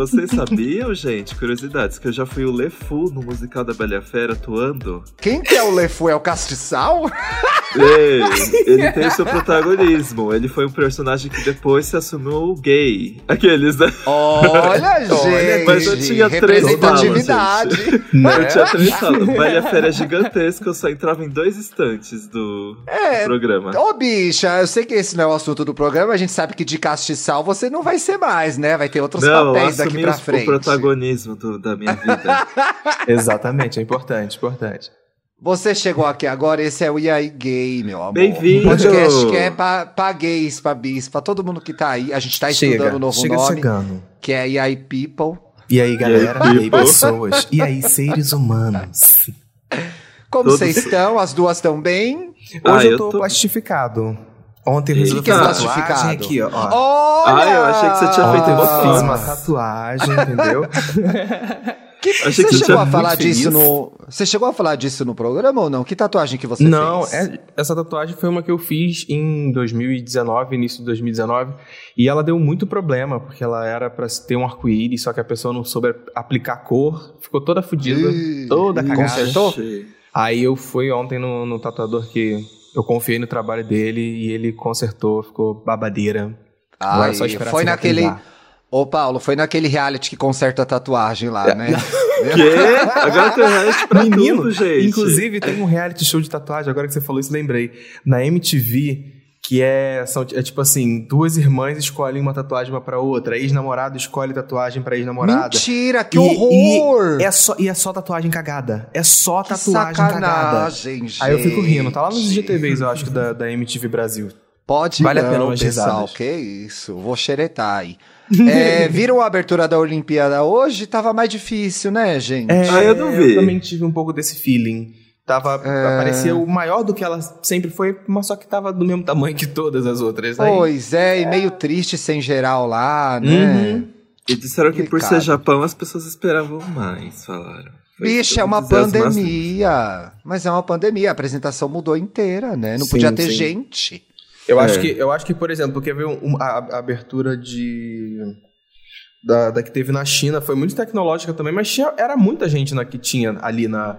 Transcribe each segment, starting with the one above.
vocês sabiam, gente, curiosidades, que eu já fui o Lefu no musical da Bela Fera atuando? Quem que é o Lefu? É o Castiçal? Ei, ele tem seu protagonismo. Ele foi um personagem que depois se assumiu gay. Aqueles, né? Olha, gente. Mas eu tinha três né? Eu tinha três falas. Bela e a Fera é gigantesca, eu só entrava em dois instantes do, É, do programa. Ô, bicha, eu sei que esse não é o assunto do programa, a gente sabe que de castiçal você não vai ser mais, né? Vai ter outros Não, papéis daqui pra o frente. protagonismo do- da minha vida. Exatamente, é importante, importante. Você chegou aqui agora, esse é o aí Gay, meu amor. Bem-vindo! Um podcast que é pra, pra gays, pra bis, pra todo mundo que tá aí. A gente tá estudando Chega, o novo chega nome, chegando. que é aí People. E aí, galera? E aí, pessoas? E aí, seres humanos? Como Todos- vocês estão? As duas estão bem? Ah, Hoje eu eu tô, tô- plastificado. Ontem eu resolvi fazer plastificado? tatuagem aqui, ó. Olha! Ah, eu achei que você tinha feito eu fiz uma tatuagem, entendeu? Que, você que chegou a falar disso feliz. no. Você chegou a falar disso no programa ou não? Que tatuagem que você Não, fez? é- essa tatuagem foi uma que eu fiz em 2019, início de 2019, e ela deu muito problema, porque ela era pra ter um arco-íris, só que a pessoa não soube aplicar cor, ficou toda fodida, toda cagada. consertou? Aí eu fui ontem no, no tatuador que eu confiei no trabalho dele e ele consertou, ficou babadeira. É Ai, esperar foi naquele. Ô, Paulo, foi naquele reality que conserta a tatuagem lá, né? Quê? Agora tem reality pra Menino, tudo, gente. Inclusive, tem um reality show de tatuagem, agora que você falou isso, lembrei. Na MTV, que é, são, é tipo assim, duas irmãs escolhem uma tatuagem uma pra outra, ex-namorado escolhe tatuagem pra ex-namorada. Mentira, que E- horror! E é, só, e é só tatuagem cagada. É só que tatuagem cagada. sacanagem, gente. Aí eu fico rindo, tá lá nos GTVs, eu acho, que da, da MTV Brasil. Pode Vale a não, pena umas pessoal. risadas. Que isso, vou xeretar aí. É, viram a abertura da Olimpíada hoje? Tava mais difícil, né, gente? Ah, eu não vi. Eu também tive um pouco desse feeling. Tava, É. parecia o maior do que ela sempre foi, mas só que tava do mesmo tamanho que todas as outras. Aí, Pois é, e meio triste sem geral lá, né? Uhum. E disseram que por ser. Japão as pessoas esperavam mais, falaram. Bicho, é uma pandemia. Mas é uma pandemia, a apresentação mudou inteira, né? Não Sim, podia ter sim. gente. Eu, É. acho que, eu acho que, por exemplo, quer ver um- a, a abertura de. Da, da que teve na China foi muito tecnológica também, mas tinha, era muita gente na, que tinha ali na,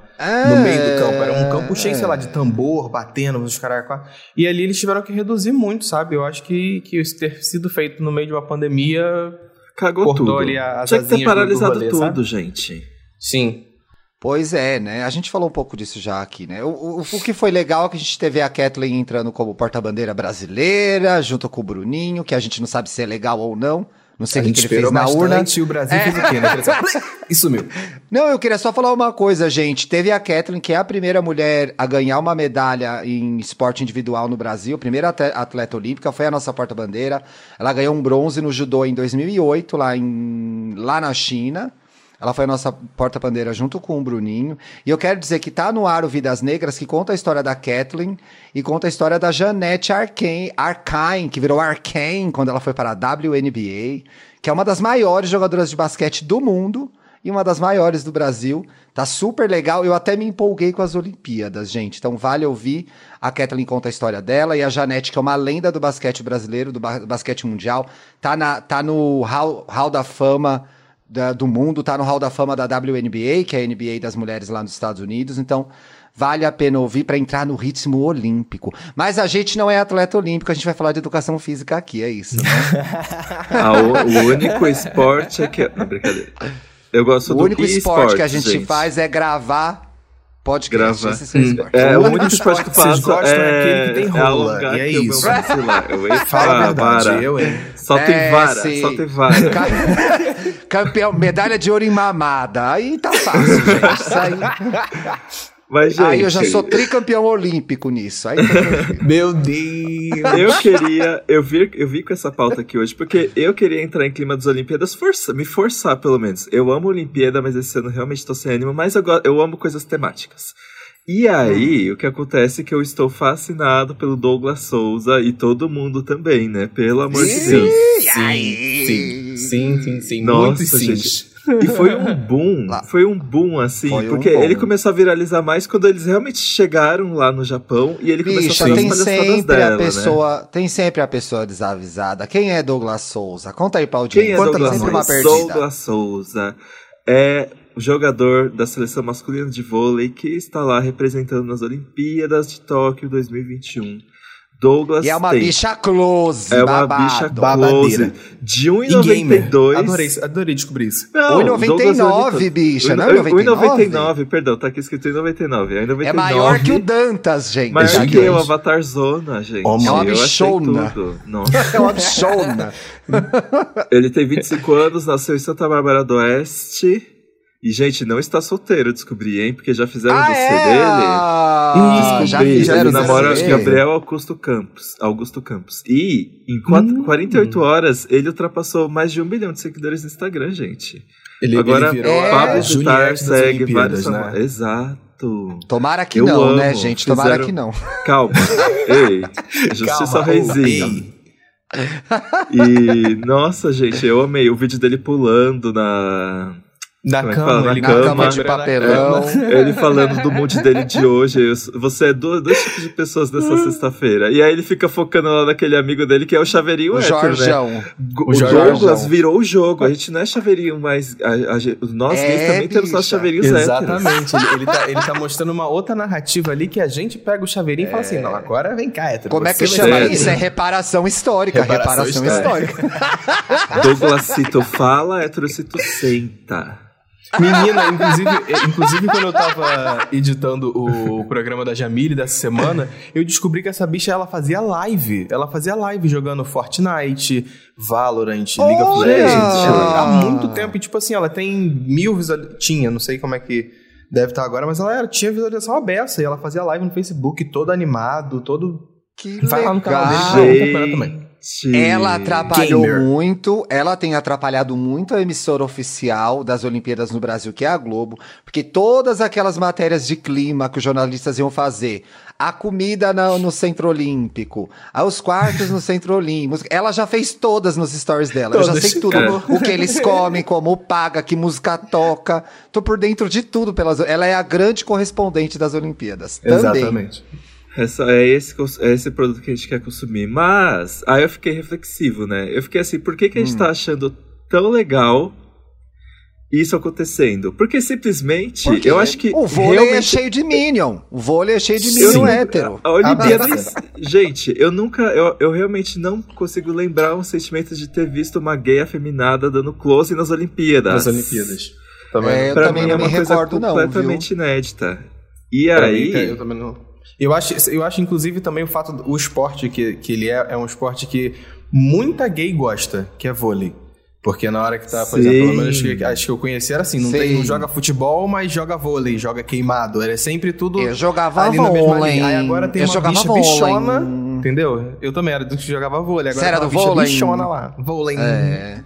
no meio do campo. Era um campo cheio, sei lá, de tambor, batendo, os caras. E ali eles tiveram que reduzir muito, sabe? Eu acho que, que isso ter sido feito no meio de uma pandemia. Cagou tudo. ali a- as Tinha que ter paralisado tudo, sabe? gente. Sim. Pois é, né? A gente falou um pouco disso já aqui, né? O, o, o que foi legal é que a gente teve a Kathleen entrando como porta-bandeira brasileira, junto com o Bruninho, que a gente não sabe se é legal ou não. Não sei o que, ele fez na urna. e o Brasil fez o quê, né? Assim, E sumiu. Não, eu queria só falar uma coisa, gente. Teve a Kathleen, que é a primeira mulher a ganhar uma medalha em esporte individual no Brasil, primeira atleta olímpica, foi a nossa porta-bandeira. Ela ganhou um bronze no judô em 2008, lá, em, lá na China. Ela foi a nossa porta-bandeira junto com o Bruninho. E eu quero dizer que tá no ar o Vidas Negras, que conta a história da Kathleen e conta a história da Janete Arcane que virou Arcane quando ela foi para a WNBA, que é uma das maiores jogadoras de basquete do mundo e uma das maiores do Brasil. Tá super legal. Eu até me empolguei com as Olimpíadas, gente. Então vale ouvir. A Kathleen conta a história dela e a Janete, que é uma lenda do basquete brasileiro, do ba- basquete mundial, tá, na, tá no Hall, Hall da Fama da- do mundo, tá no Hall da Fama da WNBA, que é a NBA das mulheres lá nos Estados Unidos. Então vale a pena ouvir para entrar no ritmo olímpico. Mas a gente não é atleta olímpico, a gente vai falar de educação física aqui, é isso, né? Ah, o, o único esporte é que. Não, brincadeira. Eu gosto o do único esporte que a gente, gente. faz é gravar podcast. Gravar. Esse é o esporte. É, O o único esporte que eu esporte que vocês faço gostam é é, aquele que tem é rola, alongar e é aqui o meu isso. Eu ia Fala a falar, verdade, vara. eu, hein? Só tem É, vara, sim. só tem vara. Ca- Campeão, medalha de ouro em mamada. Aí tá fácil, gente. Isso aí. Mas, gente, aí eu já sou tricampeão olímpico nisso. Aí tá. Meu Deus! Eu queria, eu vi, eu vi com essa pauta aqui hoje, porque eu queria entrar em clima das Olimpíadas, força, me forçar pelo menos. Eu amo Olimpíada, mas esse ano realmente tô sem ânimo, mas eu, eu amo coisas temáticas. E aí, o que acontece é que eu estou fascinado pelo Douglas Souza e todo mundo também, né? Pelo amor de Deus. Sim, sim, sim, sim, sim. Nossa, Muito sim. gente. E foi um boom, lá. foi um boom, assim, foi porque um ele começou a viralizar mais quando eles realmente chegaram lá no Japão e ele Bicha, começou a fazer tem as sempre dela, a pessoa, né? Tem sempre a pessoa desavisada. Quem é Douglas Souza? Conta aí pra audiência. Quem é Conta Douglas sempre uma Souza? perdida. Douglas Souza é jogador da seleção masculina de vôlei que está lá representando nas Olimpíadas de Tóquio 2021. Douglas E é uma tem. bicha close, É uma babado. bicha Babadeira. close. De E gamer. 1,92. Adorei, adorei descobrir isso. Não, 1,99, Douglas é bicha, um- não é 1,99? 1,99, perdão, tá aqui escrito 1,99. É 1,99. É maior que o Dantas, gente. Maior gigante. que eu, Avatar Zona, gente. Oh, É uma eu achei bichona. tudo. Nossa. É uma bichona. Ele tem 25 anos, nasceu em Santa Bárbara do Oeste. E, gente, não está solteiro, descobri, hein? Porque já fizeram ah, você é? dele. Ah, já Descobri, fizeram ele namora você. Gabriel Augusto Campos. Augusto Campos. E em quatro- Hum. 48 horas, ele ultrapassou mais de um milhão de seguidores no Instagram, gente. Ele, Agora, ele virou é, Pablo Vittar Juliette das segue vários... né? Exato. Tomara que Eu não, amo. né, gente? Tomara Fizeram- que não. Calma. Ei. Justiça Calma, ei. E, nossa, gente, eu amei o vídeo dele pulando na. Na Como é cama, fala? ele Na cama, cama de na papelão. cama. Ele falando do mood dele de hoje. Eu- Você é do- dois tipos de pessoas dessa sexta-feira. E aí ele fica focando lá naquele amigo dele que é o chaveirinho O hétero, né? O, O Douglas virou o jogo. A gente não é chaveirinho mais. a- a nós É, gays também temos nossos bicha. chaveirinhos. Exatamente. ele, ele tá, ele tá mostrando uma outra narrativa ali que a gente pega o chaveirinho e fala assim: não, agora vem cá, hétero. Como é que chama isso? É reparação histórica. Reparação Reparação, histórica. histórica. Douglas Cito fala, hétero Cito senta. Menina, inclusive, eh, inclusive quando eu tava editando o programa da Jamile dessa semana, eu descobri que essa bicha ela fazia live. Ela fazia live jogando Fortnite, Valorant, League of! Legends. Ela, há muito tempo, e tipo assim, ela tem mil visualizações. Tinha, não sei como é que deve estar agora, mas ela era- tinha visualização aberta e ela fazia live no Facebook, todo animado, todo. Que Vai lá no canal dele, legal. vai lá no também. Ela atrapalhou Gamer. muito, ela tem atrapalhado muito a emissora oficial das Olimpíadas no Brasil, que é a Globo, porque todas aquelas matérias de clima que os jornalistas iam fazer, a comida na- no Centro Olímpico, os quartos no Centro Olímpico, ela já fez todas nos stories dela. Eu já sei tudo, É. o que eles comem, como paga, que música toca. Tô por dentro de tudo pelas. Ela é a grande correspondente das Olimpíadas. Também. Exatamente. Só- é esse, cons- é esse produto que a gente quer consumir. Mas, aí eu fiquei reflexivo, né? Eu fiquei assim, por que, que a gente Hum. tá achando tão legal isso acontecendo? Porque simplesmente, Por quê? eu acho que. O vôlei é realmente- cheio de Minion. O vôlei é cheio de Sim. Minion hétero. A Olimpíada. Ah, gente, eu nunca. Eu, eu realmente não consigo lembrar um sentimento de ter visto uma gay afeminada dando close nas Olimpíadas. Nas Olimpíadas. Também. É, eu Pra também mim não é me uma coisa recordo, não, completamente inédita. E Pra aí. mim, eu também não. Eu acho, eu acho, inclusive, também o fato do o esporte que, que ele é, é um esporte que muita gay gosta, que é vôlei. Porque na hora que tá, por Sim. exemplo, pelo menos acho que, acho que eu conheci era assim, não, tem, não joga futebol, mas joga vôlei, joga queimado. Era sempre tudo Eu jogava ali na mesma vôlei. linha. Aí agora tem Eu uma jogava bicha vôlei. bichona, entendeu? Eu também era do que jogava vôlei. Agora Você era do bicha vôlei? bichona lá. Vôlei. É.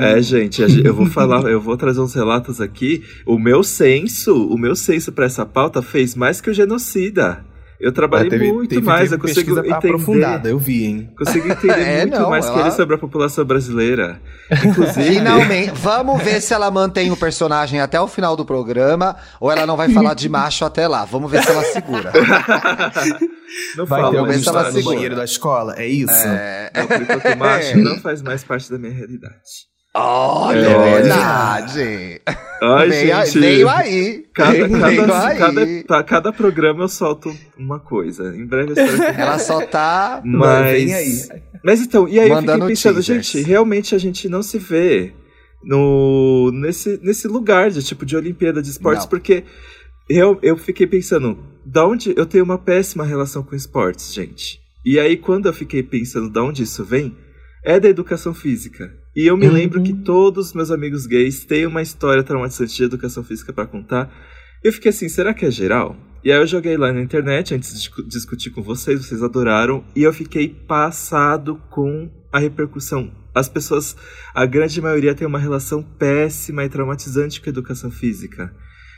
É, gente, eu vou falar, eu vou trazer uns relatos aqui. O meu senso, o meu senso pra essa pauta fez mais que o genocida. Eu trabalhei teve- muito teve- mais, teve eu consigo entender, aprofundada, eu vi, hein? consigo entender É, muito não, mais que ela- ele sobre a população brasileira. Inclusive, Finalmente, vamos ver se ela mantém o personagem até o final do programa ou ela não vai falar de macho até lá. Vamos ver se ela segura. não Vai fala ter alguma história no banheiro da escola, é isso? É. Não, por enquanto macho não faz mais parte da minha realidade. Olha, É, é verdade. Ai, veio, aí- gente. veio aí. Cada, veio cada, aí. cada, pra cada programa eu solto uma coisa. Em breve eu espero que Ela só tá. Mas, aí. mas então, e aí eu Mandando fiquei pensando, teasers. gente, realmente a gente não se vê no, nesse, nesse lugar de tipo de Olimpíada de Esportes, Não. porque eu, eu fiquei pensando, da onde eu tenho uma péssima relação com esportes, gente. E aí, quando eu fiquei pensando da onde isso vem, é da educação física. E eu me Uhum. lembro que todos os meus amigos gays têm uma história traumatizante de educação física pra contar. Eu fiquei assim, será que é geral? E aí eu joguei lá na internet antes de discu- discutir com vocês, vocês adoraram, e eu fiquei passado com a repercussão. As pessoas, a grande maioria tem uma relação péssima e traumatizante com a educação física.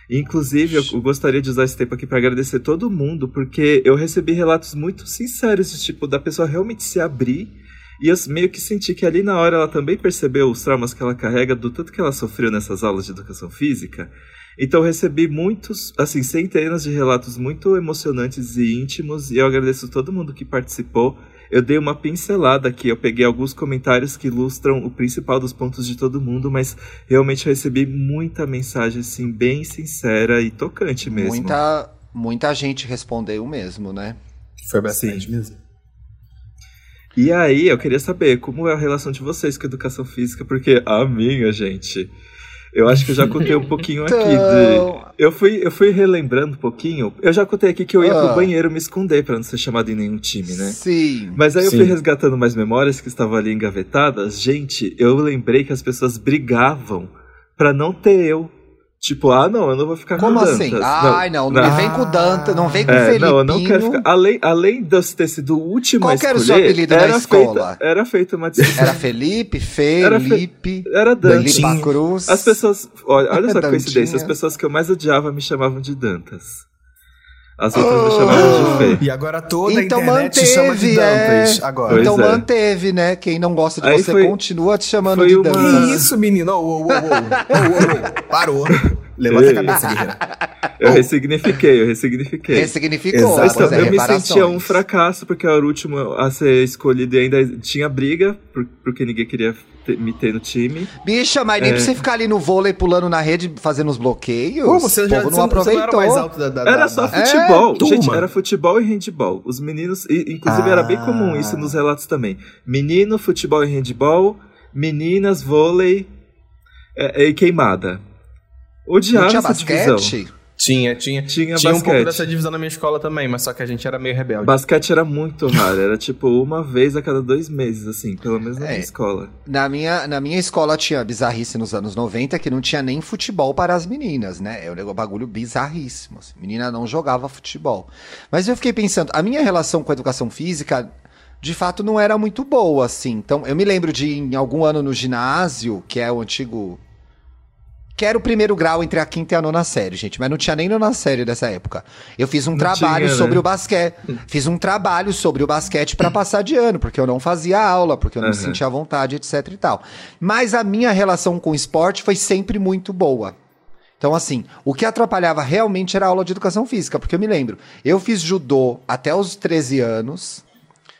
Inclusive, eu gostaria de usar esse tempo aqui para agradecer todo mundo, porque eu recebi relatos muito sinceros, tipo, da pessoa realmente se abrir E eu meio que senti que ali na hora ela também percebeu os traumas que ela carrega do tanto que ela sofreu nessas aulas de educação física. Então eu recebi muitos, assim, centenas de relatos muito emocionantes e íntimos, e eu agradeço todo mundo que participou. Eu dei uma pincelada aqui, eu peguei alguns comentários que ilustram o principal dos pontos de todo mundo, mas realmente eu recebi muita mensagem, assim, bem sincera e tocante mesmo. Muita, muita gente respondeu mesmo, né? Foi bastante Sim. mesmo. E aí, eu queria saber como é a relação de vocês com a educação física, porque a minha, gente, eu acho que eu já contei um pouquinho então... aqui de. Eu fui, eu fui relembrando um pouquinho. Eu já contei aqui que eu ia ah. pro banheiro me esconder para não ser chamado em nenhum time, né? Sim. Mas aí sim. eu fui resgatando mais memórias que estavam ali engavetadas. Gente, eu lembrei que as pessoas brigavam para não ter eu Tipo, ah, não, eu não vou ficar Como com assim? Dantas. Ai, não, não, não, vem com o Danta, não vem com é, o Felipinho. Não, eu não quero ficar. Além, além de eu ter sido o último Qual a escolher, era o seu apelido era na escola? Feita, era feita uma discussão. Era Felipe, Felipe, era, fe... era Felipe Cruz. As pessoas, olha, olha só a coincidência, as pessoas que eu mais odiava me chamavam de Dantas. As outras oh. me chamavam de Fê. E agora toda então a internet manteve, chama de Dantas. É. Agora. então é. manteve, né? Quem não gosta de Aí você foi, continua te chamando de uma... Dantas. Que isso, menino? Oh, oh, oh, oh, Parou. Levanta a cabeça, guerreiro. Eu ressignifiquei, eu ressignifiquei. Ressignificou. Exato. Então, eu me sentia um fracasso, porque eu era o último a ser escolhido e ainda tinha briga, porque ninguém queria ter, me ter no time. Bicha, mas nem é. pra você ficar ali no vôlei pulando na rede fazendo os bloqueios. Pô, você já não você aproveitou. Não era mais alto da, da, Era da, só futebol. É, Gente, era futebol e handball. Os meninos, inclusive ah. era bem comum isso nos relatos também. Menino, futebol e handball, meninas, vôlei é, e queimada. Odiava não tinha essa basquete? divisão. Tinha, tinha. Tinha, tinha um pouco dessa divisão na minha escola também, mas só que a gente era meio rebelde. Basquete era muito raro, era tipo uma vez a cada dois meses, assim, pelo menos na é, minha escola. Na minha, na minha escola tinha bizarrice nos anos 90 que não tinha nem futebol para as meninas, né? É um bagulho bizarríssimo. Assim. Menina não jogava futebol. Mas eu fiquei pensando, a minha relação com a educação física de fato não era muito boa, assim. Então, eu me lembro de em algum ano no ginásio, que é o antigo que era o primeiro grau entre a quinta e a nona série, gente, mas não tinha nem nona série dessa época. Eu fiz um não trabalho tinha, sobre né? o basquete. Fiz um trabalho sobre o basquete para passar de ano, porque eu não fazia aula, porque eu não uhum. me sentia à vontade, etc e tal. Mas a minha relação com o esporte foi sempre muito boa. Então, assim, o que atrapalhava realmente era a aula de educação física, porque eu me lembro, eu fiz judô até os 13 anos.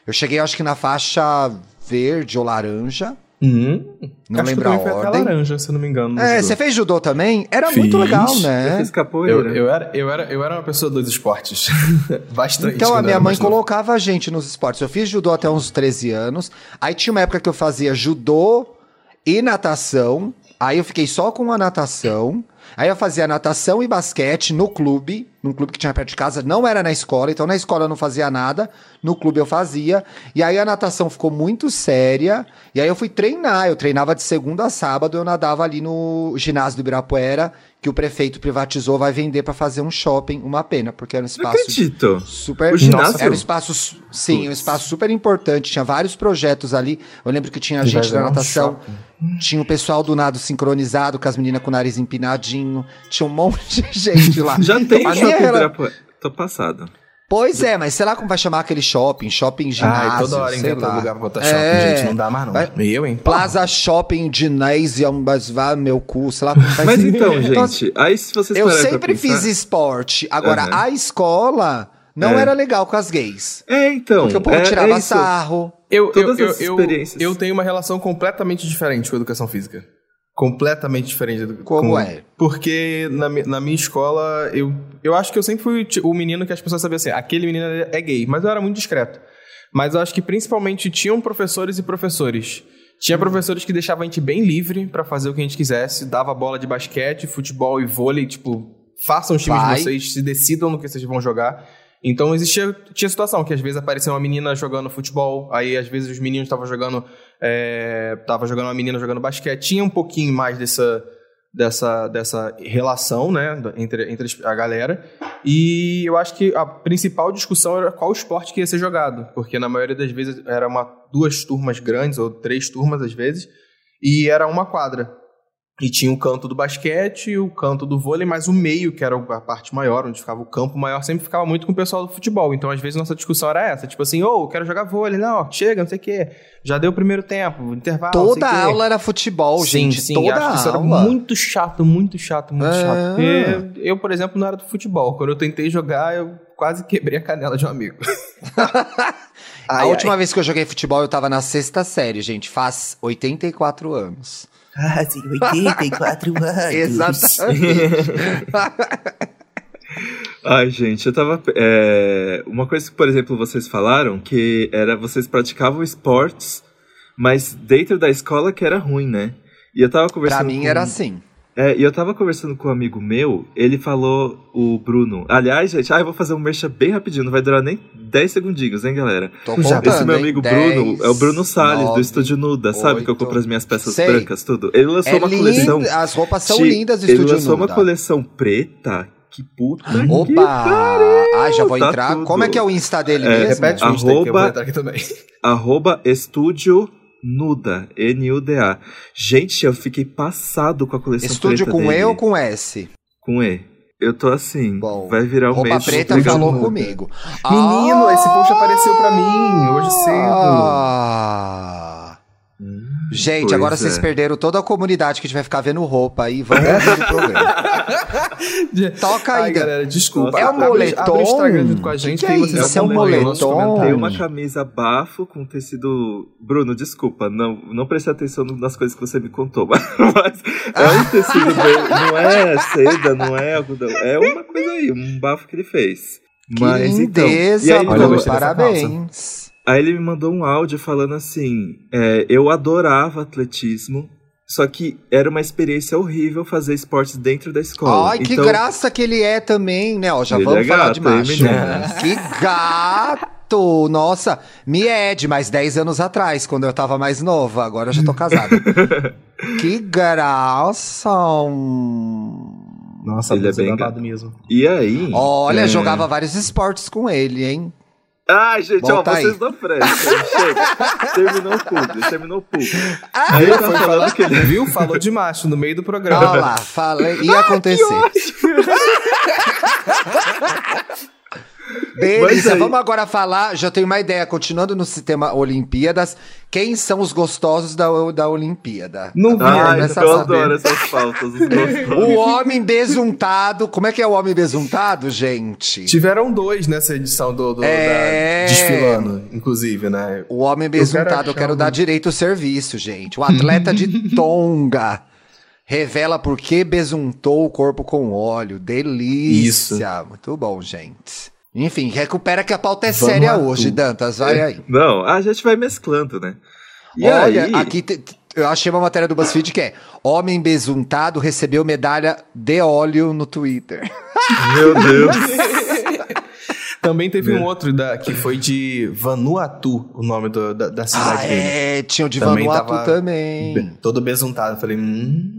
Eu cheguei, acho que na faixa verde ou laranja. Uhum. Não Acho lembro a ordem. laranja, se não me engano. É, você fez judô também? Era fiz. muito legal, né? Eu fiz capoeira. Eu, eu, era, eu, era, eu era uma pessoa dos esportes. Bastante. Então a minha mãe colocava a gente nos esportes. Eu fiz judô até uns 13 anos. Aí tinha uma época que eu fazia judô e natação. Aí eu fiquei só com a natação. Aí eu fazia natação e basquete no clube, num clube que tinha perto de casa, não era na escola, então na escola eu não fazia nada, no clube eu fazia. E aí a natação ficou muito séria, e aí eu fui treinar, eu treinava de segunda a sábado, eu nadava ali no ginásio do Ibirapuera, que o prefeito privatizou, vai vender para fazer um shopping, uma pena, porque era um espaço acredito. super o ginásio? era um espaço sim, um espaço super importante, tinha vários projetos ali. Eu lembro que tinha gente da natação, um tinha o pessoal do nado sincronizado com as meninas com o nariz empinadinho, tinha um monte de gente lá. Já tem a shopping era... Tô passado. Pois é, mas sei lá como vai chamar aquele shopping, shopping ginásio, Ai, toda hora inventa lugar pra botar shopping, é, gente, não dá mais não. Vai, eu, hein? Plaza Shopping Ginásio, mas vá meu cu, sei lá como vai Mas então, então, gente, aí se vocês Eu sempre pensar... fiz esporte, agora uhum. a escola não é. era legal com as gays. É, então. Porque o povo é, tirava é sarro. Eu, Todas eu, eu, experiências. Eu, eu tenho uma relação completamente diferente com a educação física completamente diferente do Como com, é? Porque na, na minha escola, eu, eu acho que eu sempre fui o menino que as pessoas sabiam assim, aquele menino é gay, mas eu era muito discreto. Mas eu acho que principalmente tinham professores e professores. Tinha professores que deixavam a gente bem livre para fazer o que a gente quisesse, dava bola de basquete, futebol e vôlei, tipo, façam os times Vai. de vocês, se decidam no que vocês vão jogar. Então existia tinha situação que às vezes aparecia uma menina jogando futebol, aí às vezes os meninos estavam jogando é, tava jogando uma menina jogando basquete, tinha um pouquinho mais dessa dessa, dessa relação, né, entre, entre a galera. E eu acho que a principal discussão era qual esporte que ia ser jogado, porque na maioria das vezes era uma duas turmas grandes ou três turmas às vezes, e era uma quadra. E tinha o canto do basquete, o canto do vôlei, mas o meio, que era a parte maior, onde ficava o campo maior, sempre ficava muito com o pessoal do futebol. Então, às vezes, nossa discussão era essa. Tipo assim, ô, oh, quero jogar vôlei. Não, chega, não sei o quê. Já deu o primeiro tempo, intervalo, Toda aula era futebol, sim, gente. Sim, Toda acho que isso era muito chato, muito chato, muito Ah. chato. Porque eu, por exemplo, não era do futebol. Quando eu tentei jogar, eu quase quebrei a canela de um amigo. A Ai, última ai. vez que eu joguei futebol, eu tava na sexta série, gente. Faz 84 anos. Ah, sim, 84 anos. Exatamente. Ai, gente, eu tava. é, Uma coisa que, por exemplo, vocês falaram que era vocês praticavam esportes, mas dentro da escola que era ruim, né? E eu tava conversando. pra mim com- era assim. É, e eu tava conversando com um amigo meu, ele falou, o Bruno. Aliás, gente, ah, eu vou fazer um merchan bem rapidinho, não vai durar nem 10 segundinhos, hein, galera? Tô Já, contando, Esse meu hein? amigo 10, Bruno é o Bruno Salles, do nove, Estúdio Nuda, sabe? Que eu compro as minhas peças Sei. brancas, tudo. Ele lançou É uma lindo, coleção. as roupas são Ti- lindas do Ele Estúdio lançou Nuda. uma coleção preta. Que puta que Opa! Ah, já vou Tá entrar. tudo. Como é que é o Insta dele É, mesmo? Repete o Insta que eu vou Arroba- entrar aqui também. Arroba Estúdio Nuda, N-U-D-A. Gente, eu fiquei passado com a coleção Estúdio preta com dele. E ou com S? Com E. Eu tô assim, Bom, vai virar o Roupa mês Preta falou Nuda. comigo. Menino, Ah! esse post apareceu pra mim hoje cedo. Ah! Gente, Pois agora é. vocês perderam toda a comunidade que a gente vai ficar vendo roupa aí. Vamos ouvir o programa. Toca aí. Ai, galera, desculpa. É um Abre- Abre moletom? o Instagram junto com a gente Que que é vocês isso? É um moletom? Tem uma camisa bafo com tecido. Bruno, desculpa, não, não prestei atenção nas coisas que você me contou, mas, é um tecido bem. Não é seda, não é algodão. É uma coisa aí, um bafo que ele fez. Que Mas então. lindeza, E aí, Bruno. Parabéns. Aí ele me mandou um áudio falando assim: é, eu adorava atletismo, só que era uma experiência horrível fazer esportes dentro da escola. Ai, que Então, graça que ele é também, né? Ó, já Ele vamos é falar gato, de macho. meninas? que gato! Nossa, me é de mais 10 anos atrás, quando eu tava mais nova. Agora eu já tô casada. que graça! Nossa, Ele é você bem babado mesmo. E aí. Olha, é, jogava vários esportes com ele, hein? Ai, gente, Volta ó, aí. vocês não prestam. Chega. Terminou o publi, terminou o publi. Ah, Aí ele tá falando que ele. Viu? Falou de macho no meio do Olha programa. lá, falei, ia acontecer. Beleza, vamos agora falar. Já tenho uma ideia, continuando no sistema Olimpíadas. Quem são os gostosos da, da Olimpíada? Não vi começa eu a saber. adoro essas pautas, gostosos. O homem besuntado. Como é que é o homem besuntado, gente? Tiveram dois nessa edição do, do É. da, desfilando, inclusive, né? O homem Eu quero besuntado, eu quero dar direito ao serviço, gente. O atleta de Tonga revela por que besuntou o corpo com óleo. Delícia. Muito bom, gente. Enfim, recupera que a pauta é Vamos séria hoje, tudo. Dantas. Vai aí. Não, a gente vai mesclando, né? E Olha, aí, aqui te- eu achei uma matéria do BuzzFeed que é Homem besuntado recebeu medalha de óleo no Twitter. meu Deus. Também teve É. um outro da, que foi de Vanuatu, o nome do- da, da cidade Ah, dele. é, tinha o de Também Vanuatu tava também. Todo besuntado. Eu Falei, hum.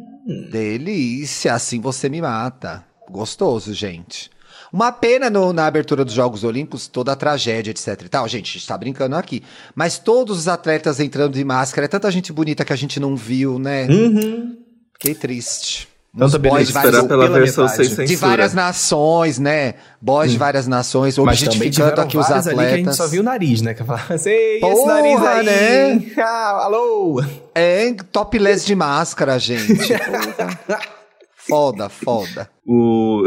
Delícia, assim você me mata. Gostoso, gente. Uma pena no- na abertura dos Jogos Olímpicos, toda a tragédia, etc e tal. Gente, a gente tá brincando aqui. Mas todos os atletas entrando de máscara, é tanta gente bonita que a gente não viu, né? Uhum. Fiquei triste. Tanta beleza de de várias, Esperar pela pela versão metade. sem censura. de várias nações, né? Boys de várias nações, objetificando aqui os vários ali que a gente atletas. só viu o nariz, né? Que falava assim, "Ei, esse nariz aí, né? hein? Ah, alô! É, topless de máscara, gente. Foda, foda. O.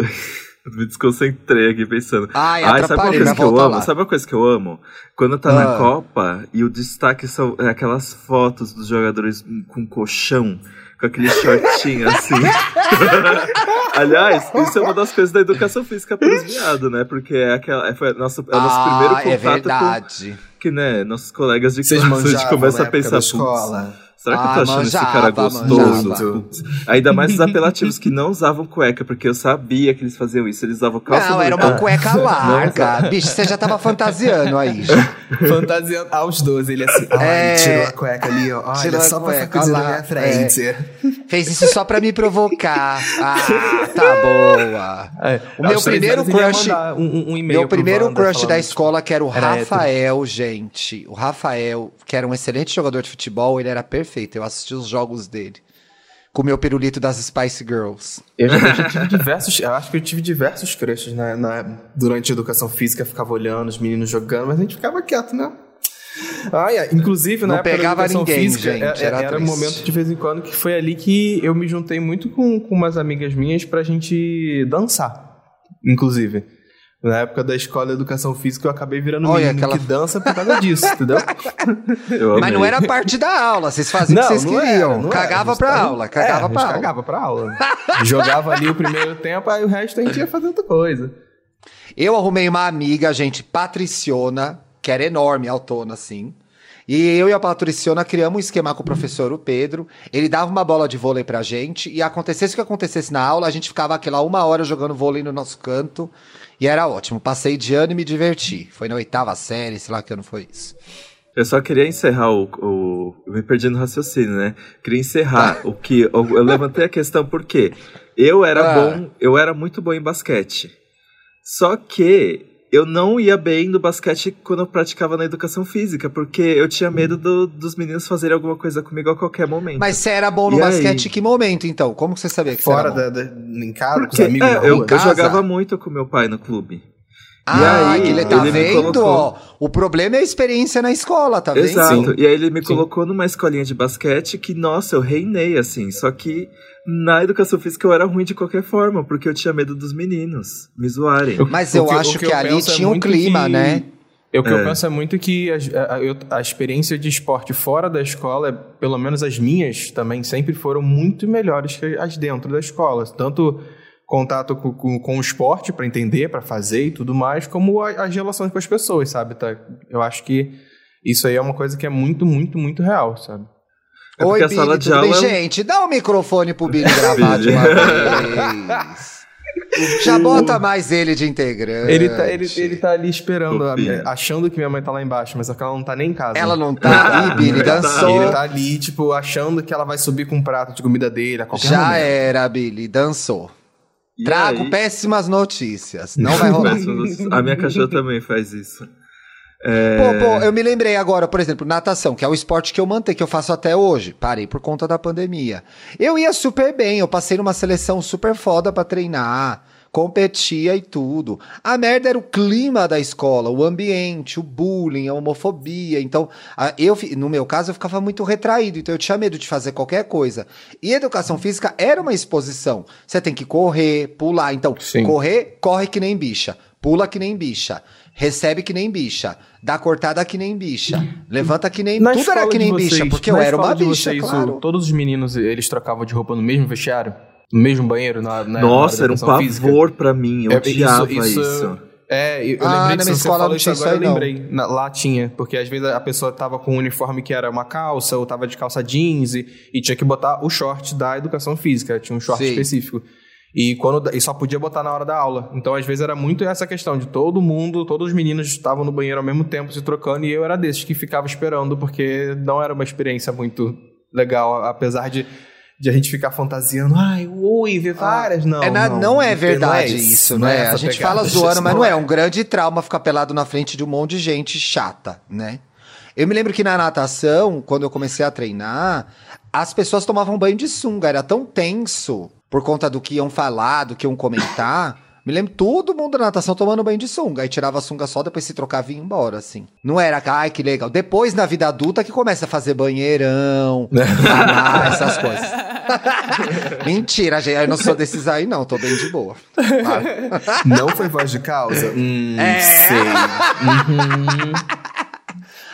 Me desconcentrei aqui pensando. Ai, Ai, sabe uma coisa que eu amo? lá. Sabe uma coisa que eu amo? Quando tá Ah. na Copa e o destaque são é, aquelas fotos dos jogadores com colchão, com aquele shortinho assim. Aliás, isso é uma das coisas da educação física para os viados, né? Porque é aquela, é, foi nosso, é o nosso primeiro ah, contato é verdade. com que, né, nossos colegas de Vocês classe, a gente começa a pensar, da "Putz, escola. Será que eu Ah, tô achando esse cara manjava, gostoso? manjava. Ainda mais os apelativos que não usavam cueca, porque eu sabia que eles faziam isso. Eles usavam calça Não, era uma cueca larga. Bicho, você já tava fantasiando aí. Fantasiando aos 12, ele assim, É. tirou a cueca ali, ó. Olha, Tirou a só pra cueca, sacudir na minha frente. Fez isso só pra me provocar. Ah, tá boa. É, O meu primeiro crush- Um, um, e-mail Meu primeiro crush da escola, que era o Era Rafael, gente. O Rafael, que era um excelente jogador de futebol, ele era perfeito. Eu assisti os jogos dele. com o meu pirulito das Spice Girls. Eu já, eu já tive diversos, eu acho que eu tive diversos crushes na, na, durante a educação física, ficava olhando os meninos jogando, mas a gente ficava quieto, né? Ah, é. Inclusive, na Não época pegava da educação ninguém, física, gente, é- era era um momento de vez em quando que foi ali que eu me juntei muito com, com umas amigas minhas pra gente dançar, inclusive. Na época da escola de educação física, eu acabei virando Olha, menino aquela- que dança por causa disso, entendeu? Eu Mas não era parte da aula, vocês faziam o que vocês não queriam. era, não cagava era. pra Justamente- aula, cagava é, pra a gente aula. Cagava pra aula. Jogava ali o primeiro tempo, aí o resto a gente ia fazer outra coisa. Eu arrumei uma amiga, gente, Patriciona, que era enorme, autona, assim. E eu e a Patriciona criamos um esquema com o professor, o Pedro. Ele dava uma bola de vôlei pra gente. E acontecesse o que acontecesse na aula, a gente ficava aquela uma hora jogando vôlei no nosso canto. E era ótimo. Passei de ano e me diverti. Foi na oitava série, sei lá que ano foi isso. Eu só queria encerrar o, o- Eu me perdi no raciocínio, né? Queria encerrar o que. Eu, eu levantei a questão porque eu era Ah. bom, eu era muito bom em basquete. Só que eu não ia bem no basquete quando eu praticava na educação física, porque eu tinha medo do- dos meninos fazerem alguma coisa comigo a qualquer momento. Mas você era bom no E aí? basquete em que momento, então? Como que você sabia que Fora você era bom? da, da, em casa, com os Porque, amigos é, eu, eu jogava muito com meu pai no clube. Ah, aí, que ele tá ele vendo, colocou- ó. O problema é a experiência na escola, tá vendo? Exato. Sim. E aí ele me Sim. colocou numa escolinha de basquete que, nossa, eu reinei, assim. Só que na educação física eu era ruim de qualquer forma, porque eu tinha medo dos meninos me zoarem. Eu- Mas eu acho que que, eu ali é tinha um clima, que- né? O que É. eu penso é muito que a, a- a experiência de esporte fora da escola, pelo menos as minhas também, sempre foram muito melhores que as dentro da escola. Tanto contato com, com, com o esporte para entender, para fazer e tudo mais, como a- as relações com as pessoas, sabe? Tá? Eu acho que isso aí é uma coisa que é muito, muito, muito real, sabe? É Oi, a Billy, sala de aula é um- Gente, dá o microfone pro Billy gravar de uma vez. Já bota mais ele de integrante. Ele tá, ele, ele tá ali esperando, a- achando que minha mãe tá lá embaixo, mas ela não tá nem em casa. Ela não tá. Ih, Billy tá- dançou. Ele tá ali, tipo, achando que ela vai subir com um prato de comida dele a qualquer Já momento. era, Billy, dançou. E Trago aí- péssimas notícias. Não vai rolar. A minha cachorra também faz isso. É, Pô, pô, eu me lembrei agora, por exemplo, natação, que é o esporte que eu mantenho, que eu faço até hoje. Parei por conta da pandemia. Eu ia super bem, eu passei numa seleção super foda pra treinar, competia e tudo. A merda era o clima da escola, o ambiente, o bullying, a homofobia. Então, eu, no meu caso, eu ficava muito retraído, então eu tinha medo de fazer qualquer coisa. E educação física era uma exposição. Você tem que correr, pular. Então, Sim. correr, corre que nem bicha. Pula que nem bicha. Recebe que nem bicha. Dá cortada que nem bicha. Levanta que nem. Na Tudo era que nem vocês- bicha, porque eu era uma bicha, vocês, claro. o- todos os meninos, eles trocavam de roupa no mesmo vestiário? No mesmo banheiro? Na, na Nossa, na era um física? pavor pra mim. Eu É, odiava isso. É, eu, eu Ah, lembrei na disso, minha você escola falou não isso tinha isso agora, aí, eu não. lembrei. Na- lá tinha, porque às vezes a pessoa tava com um uniforme que era uma calça, ou tava de calça jeans, e, e tinha que botar o short da educação física, tinha um short Sim. específico. E, quando, e só podia botar na hora da aula. Então, às vezes, era muito essa questão de todo mundo, todos os meninos estavam no banheiro ao mesmo tempo se trocando, e eu era desses que ficava esperando, porque não era uma experiência muito legal, apesar de, de a gente ficar fantasiando, ai, ui, ver várias. Não, É na- não, não, é verdade não é isso, não é né? essa a gente pegada, fala zoando, mas não é. um grande trauma ficar pelado na frente de um monte de gente chata, né? Eu me lembro que na natação, quando eu comecei a treinar, as pessoas tomavam banho de sunga. Era tão tenso por conta do que iam falar, do que iam comentar. Me lembro todo mundo da natação tomando banho de sunga. Aí tirava a sunga só, depois se trocava e ia embora, assim. Não era, ai, que legal. Depois, na vida adulta, que começa a fazer banheirão, amar, essas coisas. Mentira, gente. Eu não sou desses aí, não. Tô bem de boa. Não foi voz de causa? Hum, É. sei. Uhum.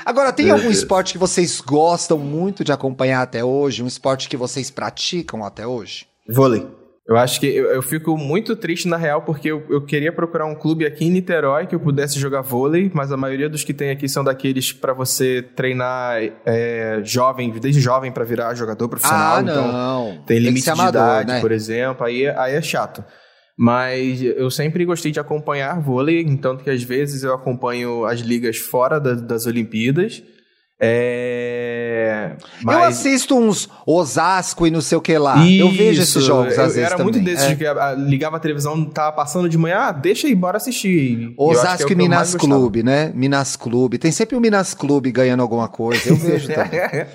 Agora, tem algum esporte que vocês gostam muito de acompanhar até hoje? Um esporte que vocês praticam até hoje? Vôlei. Eu acho que eu, eu fico muito triste na real porque eu, eu queria procurar um clube aqui em Niterói que eu pudesse jogar vôlei, mas a maioria dos que tem aqui são daqueles pra você treinar é, jovem, desde jovem pra virar jogador profissional. ah, então não. tem que limite de amador, idade, né? por exemplo, aí, aí é chato. Mas eu sempre gostei de acompanhar vôlei, tanto que às vezes eu acompanho as ligas fora da- das Olimpíadas. É... Eu Mas... assisto uns Osasco e não sei o que lá. eu vejo esses Isso, jogos eu, às vezes Era também. muito desses É. que a- a- ligava a televisão, tava passando de manhã, ah, deixa aí, bora assistir. Eu que é Osasco o e que eu Minas. Clube, né? Minas Clube. Tem sempre o Minas Clube ganhando alguma coisa. Eu vejo também.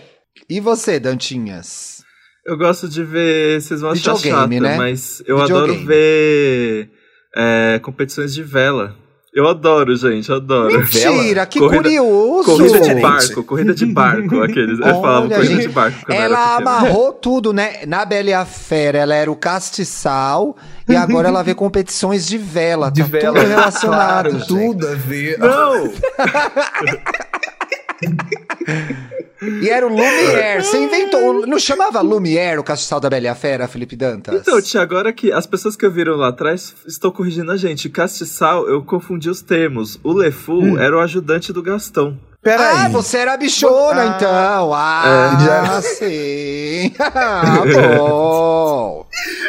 E você, Dantinhas? Eu gosto de ver, vocês vão achar chato, né? mas eu Videogame. adoro ver é, competições de vela. Eu adoro, gente, adoro. Mentira, que corrida, curioso! Corrida de barco, corrida de barco, aqueles. Olha, falavam corrida gente, de barco. Ela amarrou tudo, né? Na Bela e a Fera, ela era o castiçal e agora ela vê competições de vela. De tá vela. tudo relacionado. Claro, tudo a ver. Não! E era o Lumière. Você inventou. Não chamava Lumière o Castiçal da Bela e a Fera, Felipe Dantas? Então, tia, agora que as pessoas que viram lá atrás estão corrigindo a gente. Castiçal, eu confundi os termos. O Lefu hum. era o ajudante do Gastão. Peraí. Ah, você era bichona, ah, então. Ah, é. sim. ah, bom.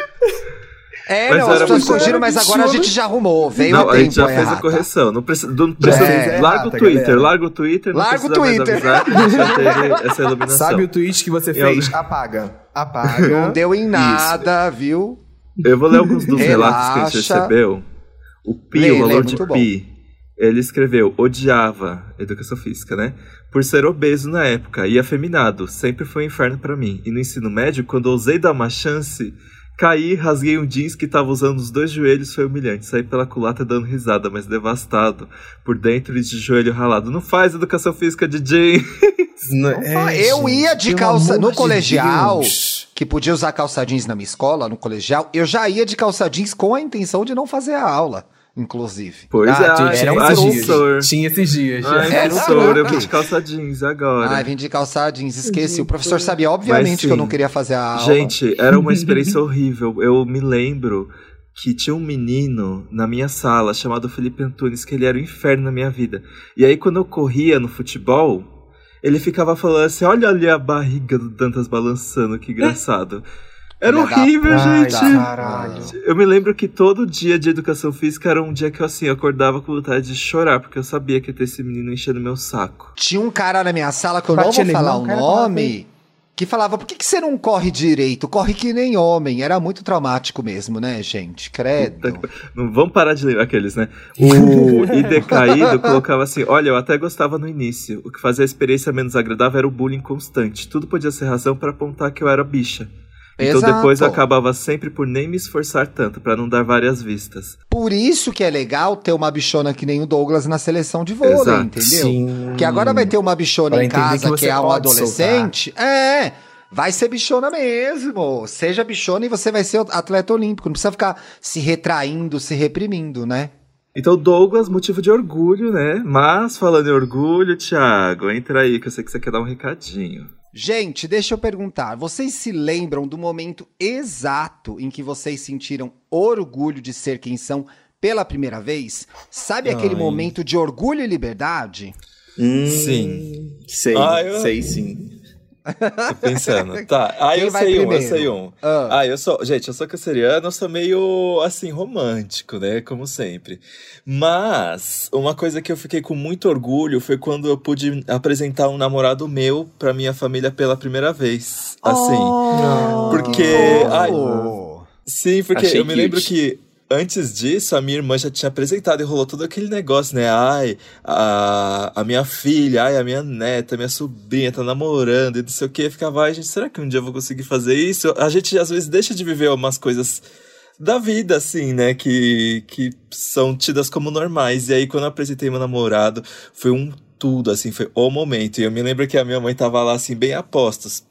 É, mas não, as pessoas corrigiram, mas agora a gente já arrumou. Veio não, a, a gente já fez a correção. Não precisa. Não precisa é, larga o Twitter, larga o Twitter. Larga o Twitter. essa iluminação. Sabe o tweet que você fez? Eu... Apaga. Apaga. Não deu em nada, Isso. viu? Eu vou ler alguns dos relatos que a gente recebeu. O Pio, o valor de Pi. Ele escreveu, odiava educação física, né? Por ser obeso na época e afeminado, sempre foi um inferno para mim. E no ensino médio, quando ousei dar uma chance, Caí, rasguei um jeans que tava usando os dois joelhos, foi humilhante. Saí pela culata dando risada, mas devastado. Por dentro e de joelho ralado. Não faz educação física de jeans. Não, é, eu ia de calça no de colegial, Deus. que podia usar calça jeans na minha escola, no colegial. Eu já ia de calça jeans com a intenção de não fazer a aula inclusive. Pois ah, é, era um dias. Tinha esses dias. Ah, era um eu vim de calça jeans agora. Ah, vim de calça jeans, esqueci. O professor sabia, obviamente, que eu não queria fazer a aula. Gente, era uma experiência horrível. Eu me lembro que tinha um menino na minha sala chamado Felipe Antunes, que ele era o inferno na minha vida. E aí, quando eu corria no futebol, ele ficava falando assim: olha ali a barriga do Dantas balançando, que engraçado. Era horrível, gente. Caralho. Eu me lembro que todo dia de educação física era um dia que eu assim, acordava com vontade de chorar, porque eu sabia que ia ter esse menino enchendo meu saco. Tinha um cara na minha sala que eu não vou falar o nome. Que falava, por que, que você não corre direito? Corre que nem homem. Era muito traumático mesmo, né, gente? Credo. Não vamos parar de ler aqueles, né? O Idecaído colocava assim: olha, eu até gostava no início. O que fazia a experiência menos agradável era o bullying constante. Tudo podia ser razão para apontar que eu era bicha. Então Exato. depois eu acabava sempre por nem me esforçar tanto, para não dar várias vistas. Por isso que é legal ter uma bichona que nem o Douglas na seleção de vôlei, Exato. entendeu? Sim. Que agora vai ter uma bichona pra em casa que, que é um adolescente. Soltar. É. Vai ser bichona mesmo. Seja bichona e você vai ser atleta olímpico. Não precisa ficar se retraindo, se reprimindo, né? Então, Douglas, motivo de orgulho, né? Mas, falando em orgulho, Thiago, entra aí que eu sei que você quer dar um recadinho. Gente, deixa eu perguntar. Vocês se lembram do momento exato em que vocês sentiram orgulho de ser quem são pela primeira vez? Sabe Ai. aquele momento de orgulho e liberdade? Hum, sim. Sei, ah, eu... sei sim. Tô pensando. Tá. Ah, Quem eu sei primeiro? um, eu sei um. Ah. ah. eu sou. Gente, eu sou canceriano, eu sou meio assim, romântico, né? Como sempre. Mas uma coisa que eu fiquei com muito orgulho foi quando eu pude apresentar um namorado meu pra minha família pela primeira vez. Assim. Oh, porque. Ai, sim, porque Achei eu me lembro que antes disso, a minha irmã já tinha apresentado e rolou todo aquele negócio, né? Ai, a, a minha filha, ai, a minha neta, a minha sobrinha tá namorando e não sei o que. Ficava, ai, gente, será que um dia eu vou conseguir fazer isso? A gente às vezes deixa de viver umas coisas da vida, assim, né? Que, que são tidas como normais. E aí, quando eu apresentei meu namorado, foi um tudo, assim, foi o momento. E eu me lembro que a minha mãe tava lá, assim, bem a postos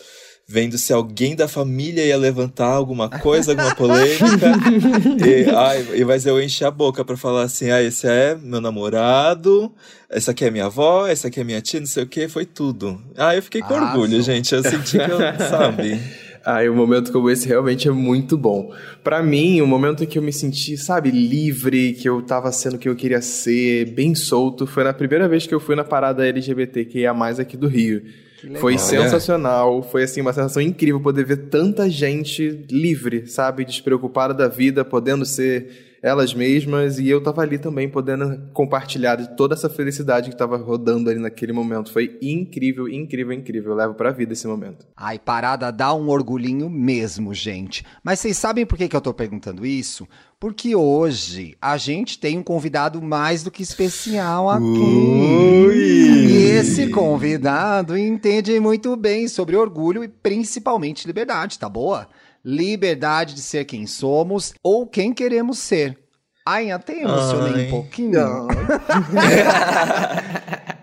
vendo se alguém da família ia levantar alguma coisa, alguma polêmica. e, ai, e mas eu enchi a boca para falar assim: ah, esse é meu namorado, essa aqui é minha avó, essa aqui é minha tia, não sei o que, foi tudo. Ah, eu fiquei com ah, orgulho, gente. Eu senti que eu, sabe. Ah, um momento como esse realmente é muito bom. Para mim, o um momento em que eu me senti, sabe, livre, que eu tava sendo o que eu queria ser, bem solto, foi na primeira vez que eu fui na parada LGBTQIA+, aqui do Rio. Foi sensacional, foi assim uma sensação incrível poder ver tanta gente livre, sabe, despreocupada da vida, podendo ser elas mesmas e eu tava ali também podendo compartilhar de toda essa felicidade que tava rodando ali naquele momento. Foi incrível, incrível, incrível. Eu levo pra vida esse momento. Ai, parada dá um orgulhinho mesmo, gente. Mas vocês sabem por que, que eu tô perguntando isso? Porque hoje a gente tem um convidado mais do que especial aqui. Ui. E esse Esse convidado entende muito bem sobre orgulho e principalmente liberdade, tá boa? Liberdade de ser quem somos ou quem queremos ser. Ai, até emocionei Ai. um pouquinho.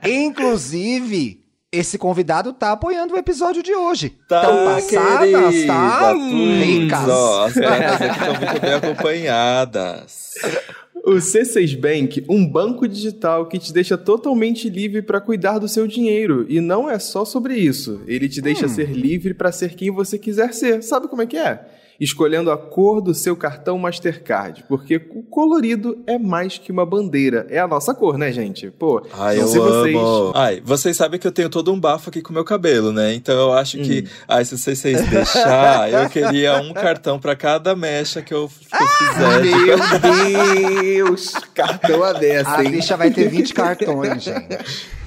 Inclusive, esse convidado tá apoiando o episódio de hoje. Tá, Tão passadas, querida, tá? Ricas. as gatas aqui estão muito bem acompanhadas. O C6 Bank, um banco digital que te deixa totalmente livre para cuidar do seu dinheiro. E não é só sobre isso. Ele te deixa hum. ser livre para ser quem você quiser ser. Sabe como é que é? Escolhendo a cor do seu cartão Mastercard, porque o colorido é mais que uma bandeira. É a nossa cor, né, gente? Pô, Ai, não eu sei vocês. Amo. Ai, vocês sabem que eu tenho todo um bafo aqui com o meu cabelo, né? Então eu acho hum. que, ai, se vocês deixar, eu queria um cartão para cada mecha que eu, que eu ah, fizer. Meu Deus! Cartão a dessa, hein? A bicha vai ter 20 cartões, gente.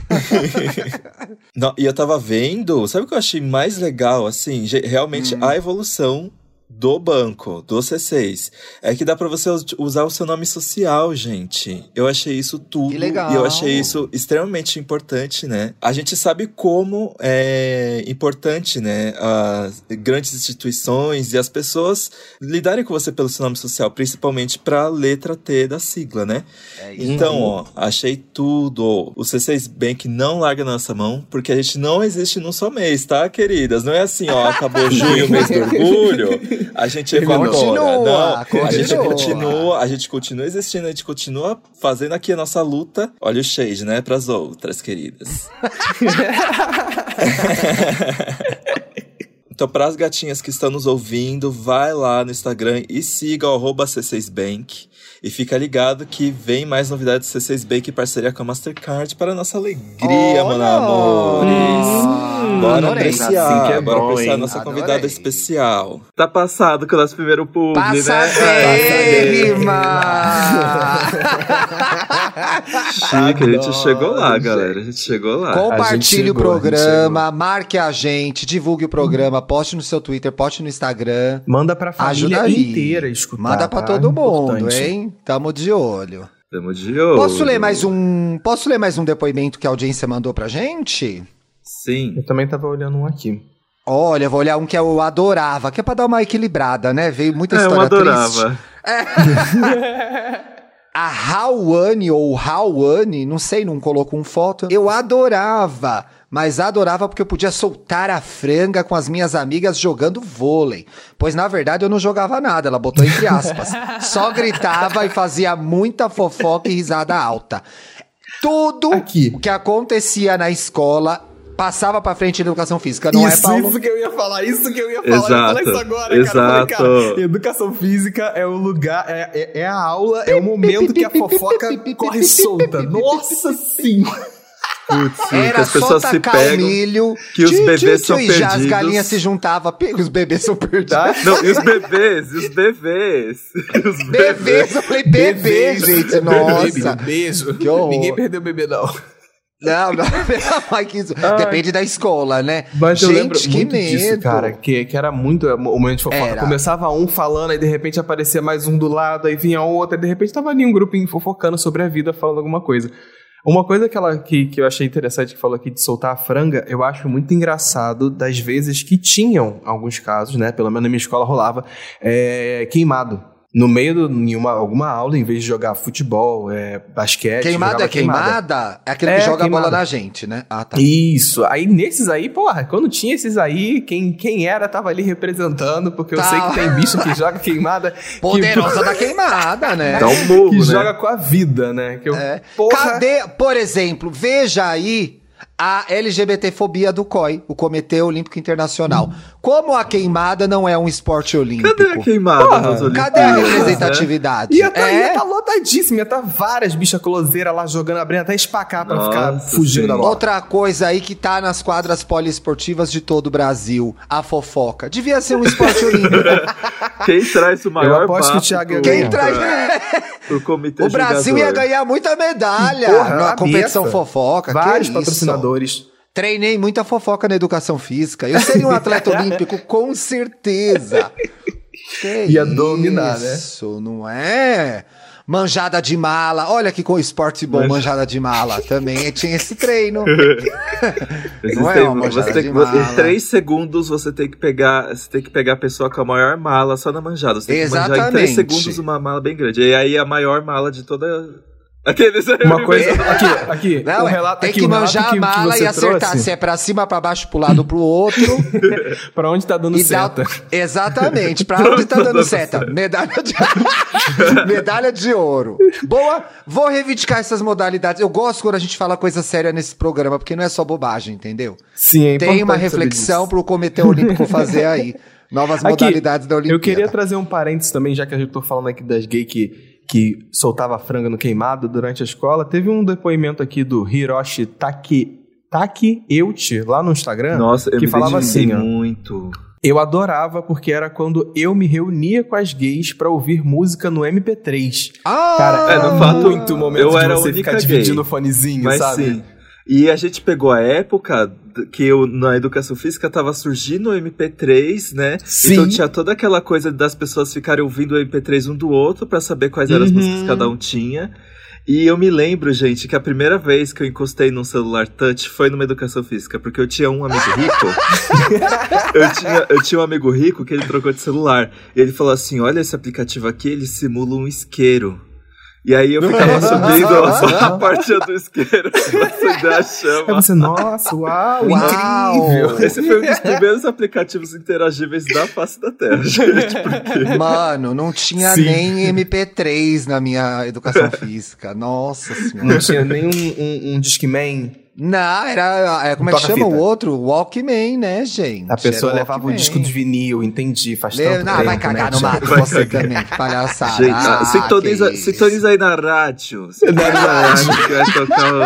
Não, e eu tava vendo, sabe o que eu achei mais legal, assim? Realmente hum. a evolução do banco, do C6, é que dá para você usar o seu nome social, gente. Eu achei isso tudo. Que legal. E eu achei isso extremamente importante, né? A gente sabe como é importante, né? As grandes instituições e as pessoas lidarem com você pelo seu nome social, principalmente para a letra T da sigla, né? É então, ó, achei tudo. O C6 Bank não larga na nossa mão, porque a gente não existe num só mês, tá, queridas? Não é assim, ó, acabou junho, mês do orgulho a gente evolui. Continua, Não, a gente continua, a gente continua existindo, a gente continua fazendo aqui a nossa luta. Olha o shade, né, pras outras, queridas. Então, para as gatinhas que estão nos ouvindo, vai lá no Instagram e siga o C6Bank. E fica ligado que vem mais novidades do C6 Bank em parceria com a Mastercard para nossa alegria, oh, mano amores. Hum, bora adorei. apreciar, assim é bora bom, apreciar a nossa adorei. convidada especial. Tá passado com o nosso primeiro publi, né? Chique, a gente chegou lá, galera. A gente chegou lá. Compartilhe chegou, o programa, marque a gente, divulgue o programa, poste no seu Twitter, poste no Instagram. Manda pra família inteira escutar. Manda pra tá? todo mundo, Importante. hein? Tamo de olho. Tamo de olho. Posso ler mais um, posso ler mais um depoimento que a audiência mandou pra gente? Sim. Eu também tava olhando um aqui. Olha, vou olhar um que eu adorava, que é pra dar uma equilibrada, né? Veio muita é, história eu adorava. É. a Hawane ou Hawane, não sei, não colocou um foto. Eu adorava mas adorava porque eu podia soltar a franga com as minhas amigas jogando vôlei. Pois na verdade eu não jogava nada, ela botou entre aspas. Só gritava e fazia muita fofoca e risada alta. Tudo Aqui. o que acontecia na escola passava pra frente em educação física, não é, isso, é, Paulo? Isso que eu ia falar, isso que eu ia falar. Exato, eu falei isso agora, exato. cara. Falei, cara, educação física é o lugar, é, é, é a aula, é o momento que a fofoca corre solta. Nossa senhora! Putz, Era que as pessoas se pegam, milho, que os bebês são perdidos. já as galinhas se juntavam, os bebês são perdidos. Tá? Não, e os bebês, e os bebês. Os bebês, eu falei bebê, gente, nossa. Beijo. Que horror. Ninguém perdeu o bebê, não. Não, não, isso. Depende da escola, né? Mas Gente, eu lembro que muito medo. disso, cara, que, que era muito o momento de fofoca. Era. Começava um falando, aí de repente aparecia mais um do lado, aí vinha outro, aí de repente tava ali um grupinho fofocando sobre a vida, falando alguma coisa. Uma coisa que, ela, que, que eu achei interessante que falou aqui de soltar a franga, eu acho muito engraçado das vezes que tinham alguns casos, né? Pelo menos na minha escola rolava, é, queimado no meio de uma, alguma aula, em vez de jogar futebol, é, basquete. Queimada é queimada? queimada? É aquele é, que joga queimada. a bola na gente, né? Ah, tá. Isso. Aí nesses aí, porra, quando tinha esses aí, quem, quem era tava ali representando, porque tá. eu sei que tem bicho que joga queimada. Poderosa que... da queimada, né? Dá um burro, que né? joga com a vida, né? Que eu, é. porra... Cadê, por exemplo, veja aí a LGBTfobia do COI, o Comitê Olímpico Internacional. Hum. Como a queimada não é um esporte olímpico? Cadê a queimada Porra, Cadê a representatividade? Ia tá, é? ia tá lotadíssimo, ia tá várias bichas coloseiras lá jogando, abrindo até espacar pra Nossa, ficar fugindo sim. da Outra coisa aí que tá nas quadras poliesportivas de todo o Brasil, a fofoca. Devia ser um esporte olímpico. Quem traz o maior Eu aposto que o Thiago ia Quem traz... o comitê O Brasil jogador. ia ganhar muita medalha Porra, na competição fofoca. Vários patrocinadores Treinei muita fofoca na educação física. Eu seria um atleta olímpico, com certeza. Que Ia isso, dominar, né? Isso, não é? Manjada de mala. Olha que com esporte bom, manjada de mala. Também tinha esse treino. Não é uma manjada de mala. Em três segundos você tem que pegar, você tem que pegar a pessoa com a maior mala só na manjada. Você tem Exatamente. que manjar em três segundos uma mala bem grande. E aí a maior mala de toda Aqueles Uma coisa. Aqui, aqui. Não, um é, relato, tem aqui, que um manjar a mala e acertar. Trouxe. Se é pra cima, pra baixo, pro lado, pro outro. pra onde tá dando seta. Exatamente, pra onde tá dando seta. Medalha de... Medalha de ouro. Boa, vou reivindicar essas modalidades. Eu gosto quando a gente fala coisa séria nesse programa, porque não é só bobagem, entendeu? Sim, é Tem uma reflexão pro Comitê Olímpico fazer aí. Novas aqui, modalidades da Olimpíada. Eu queria trazer um parênteses também, já que a gente tô falando aqui das gays que que soltava franga no queimado durante a escola. Teve um depoimento aqui do Hiroshi Taki, Taki Euchi, lá no Instagram, Nossa, que falava assim, ó, muito. Eu adorava porque era quando eu me reunia com as gays para ouvir música no MP3. Ah, cara, é, no fato, muito momento eu de era você ficar dividindo o fonezinho, mas sabe? Sim. E a gente pegou a época que eu, na educação física tava surgindo o MP3, né? Sim. Então tinha toda aquela coisa das pessoas ficarem ouvindo o MP3 um do outro para saber quais eram as músicas que cada um tinha. E eu me lembro, gente, que a primeira vez que eu encostei num celular touch foi numa educação física, porque eu tinha um amigo rico. eu, tinha, eu tinha um amigo rico que ele trocou de celular. E ele falou assim: olha esse aplicativo aqui, ele simula um isqueiro. E aí eu ficava subindo a parte do isqueiro pra acender a chama. Aí você, nossa, uau, uau, incrível! Esse foi um dos primeiros aplicativos interagíveis da face da Terra, gente. Porque... Mano, não tinha Sim. nem MP3 na minha educação física. Nossa senhora. Não tinha nem um, um, um Discman. Não, era. É, como é que chama o outro? Walkman, né, gente? A pessoa levava o disco de vinil, entendi. Faz Le... tanto não, tempo, vai cagar né, no mato você também, que palhaçada. Gente, ah, sintoniza, sintoniza aí na rádio. Sintoniza na rádio que vai tocar o...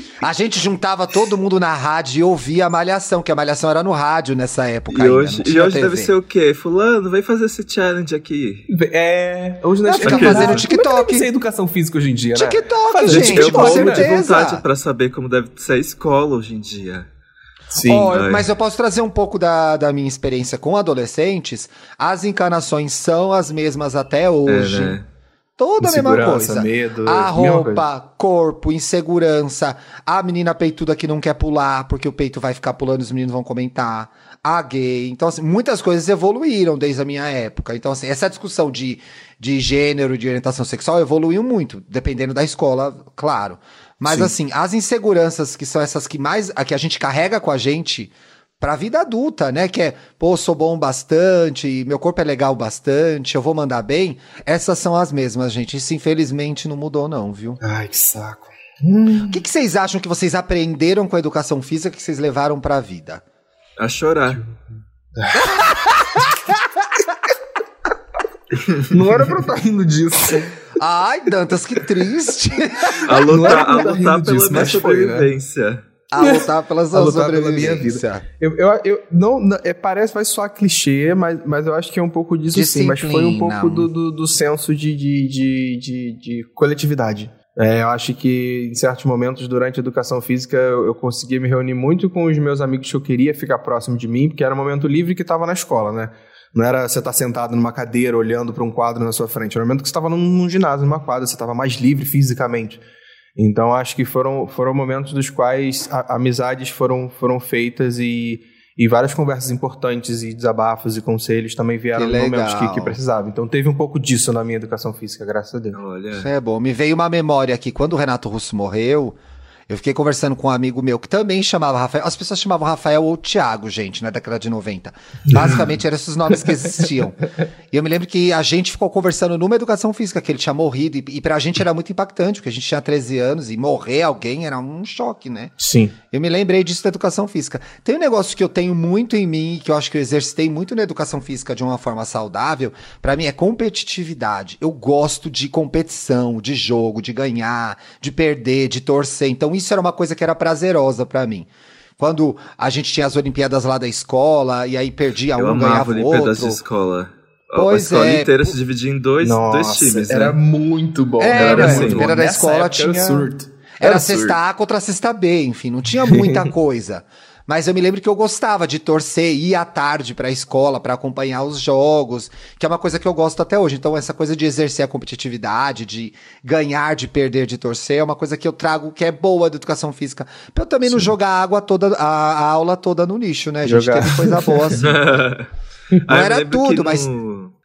A gente juntava todo mundo na rádio e ouvia a Malhação, que a Malhação era no rádio nessa época. E ainda, hoje, e hoje deve ser o quê? Fulano, vem fazer esse challenge aqui. É. Hoje nós fica fazendo TikTok. Como é educação física hoje em dia, né? TikTok, gente, com certeza. De vontade pra saber como deve ser a escola hoje em dia. Sim. Oh, mas eu posso trazer um pouco da, da minha experiência com adolescentes. As encarnações são as mesmas até hoje. É, né? Toda a mesma coisa. Medo, a roupa, corpo, insegurança. A menina peituda que não quer pular porque o peito vai ficar pulando e os meninos vão comentar. A gay. Então, assim, muitas coisas evoluíram desde a minha época. Então, assim, essa discussão de, de gênero, de orientação sexual evoluiu muito, dependendo da escola, claro. Mas, Sim. assim, as inseguranças que são essas que mais. a que a gente carrega com a gente pra vida adulta, né? Que é, pô, sou bom bastante, meu corpo é legal bastante, eu vou mandar bem. Essas são as mesmas, gente. Isso infelizmente não mudou, não, viu? Ai, que saco. O que, que vocês acham que vocês aprenderam com a educação física que vocês levaram pra vida? A chorar. Não era pra eu estar tá rindo disso. Ai, Dantas, que triste. A lutar, a lutar pela disso, minha sobrevivência. Foi, né? a lutar pela sua a lutar sobrevivência. Pela minha vida. Eu, eu, eu não, não é, parece vai soar clichê, mas, mas eu acho que é um pouco disso Disciplina. sim. Mas foi um pouco do, do, do senso de, de, de, de, de coletividade. É, eu acho que em certos momentos durante a educação física eu, eu conseguia me reunir muito com os meus amigos que eu queria ficar próximo de mim, porque era um momento livre que estava na escola, né? Não era você estar tá sentado numa cadeira olhando para um quadro na sua frente. Era um momento que você estava num, num ginásio, numa quadra, você estava mais livre fisicamente. Então acho que foram, foram momentos dos quais a, amizades foram, foram feitas e, e várias conversas importantes e desabafos e conselhos também vieram nos momentos que, que precisava. Então teve um pouco disso na minha educação física, graças a Deus. Olha. Isso é bom. Me veio uma memória aqui. Quando o Renato Russo morreu, eu fiquei conversando com um amigo meu que também chamava Rafael. As pessoas chamavam Rafael ou Tiago, gente, na década de 90. Basicamente eram esses nomes que existiam. E eu me lembro que a gente ficou conversando numa educação física, que ele tinha morrido. E, e pra gente era muito impactante, porque a gente tinha 13 anos e morrer alguém era um choque, né? Sim. Eu me lembrei disso da educação física. Tem um negócio que eu tenho muito em mim, que eu acho que eu exercitei muito na educação física de uma forma saudável, para mim é competitividade. Eu gosto de competição, de jogo, de ganhar, de perder, de torcer. Então isso era uma coisa que era prazerosa para mim. Quando a gente tinha as Olimpíadas lá da escola, e aí perdia um, ganhava o outro. Olimpíadas de escola. Pois a escola é. inteira se dividia em dois, Nossa, dois times, né? Era muito bom. Era, era, assim, era da escola tinha... Era surto. Era, era sexta A contra sexta B, enfim, não tinha muita coisa. Mas eu me lembro que eu gostava de torcer, ir à tarde pra escola para acompanhar os jogos, que é uma coisa que eu gosto até hoje. Então, essa coisa de exercer a competitividade, de ganhar, de perder, de torcer, é uma coisa que eu trago que é boa da educação física. Pra eu também Sim. não jogar a água toda, a, a, aula toda no lixo, né, gente? Jogar. Teve coisa boa assim. não era tudo, mas.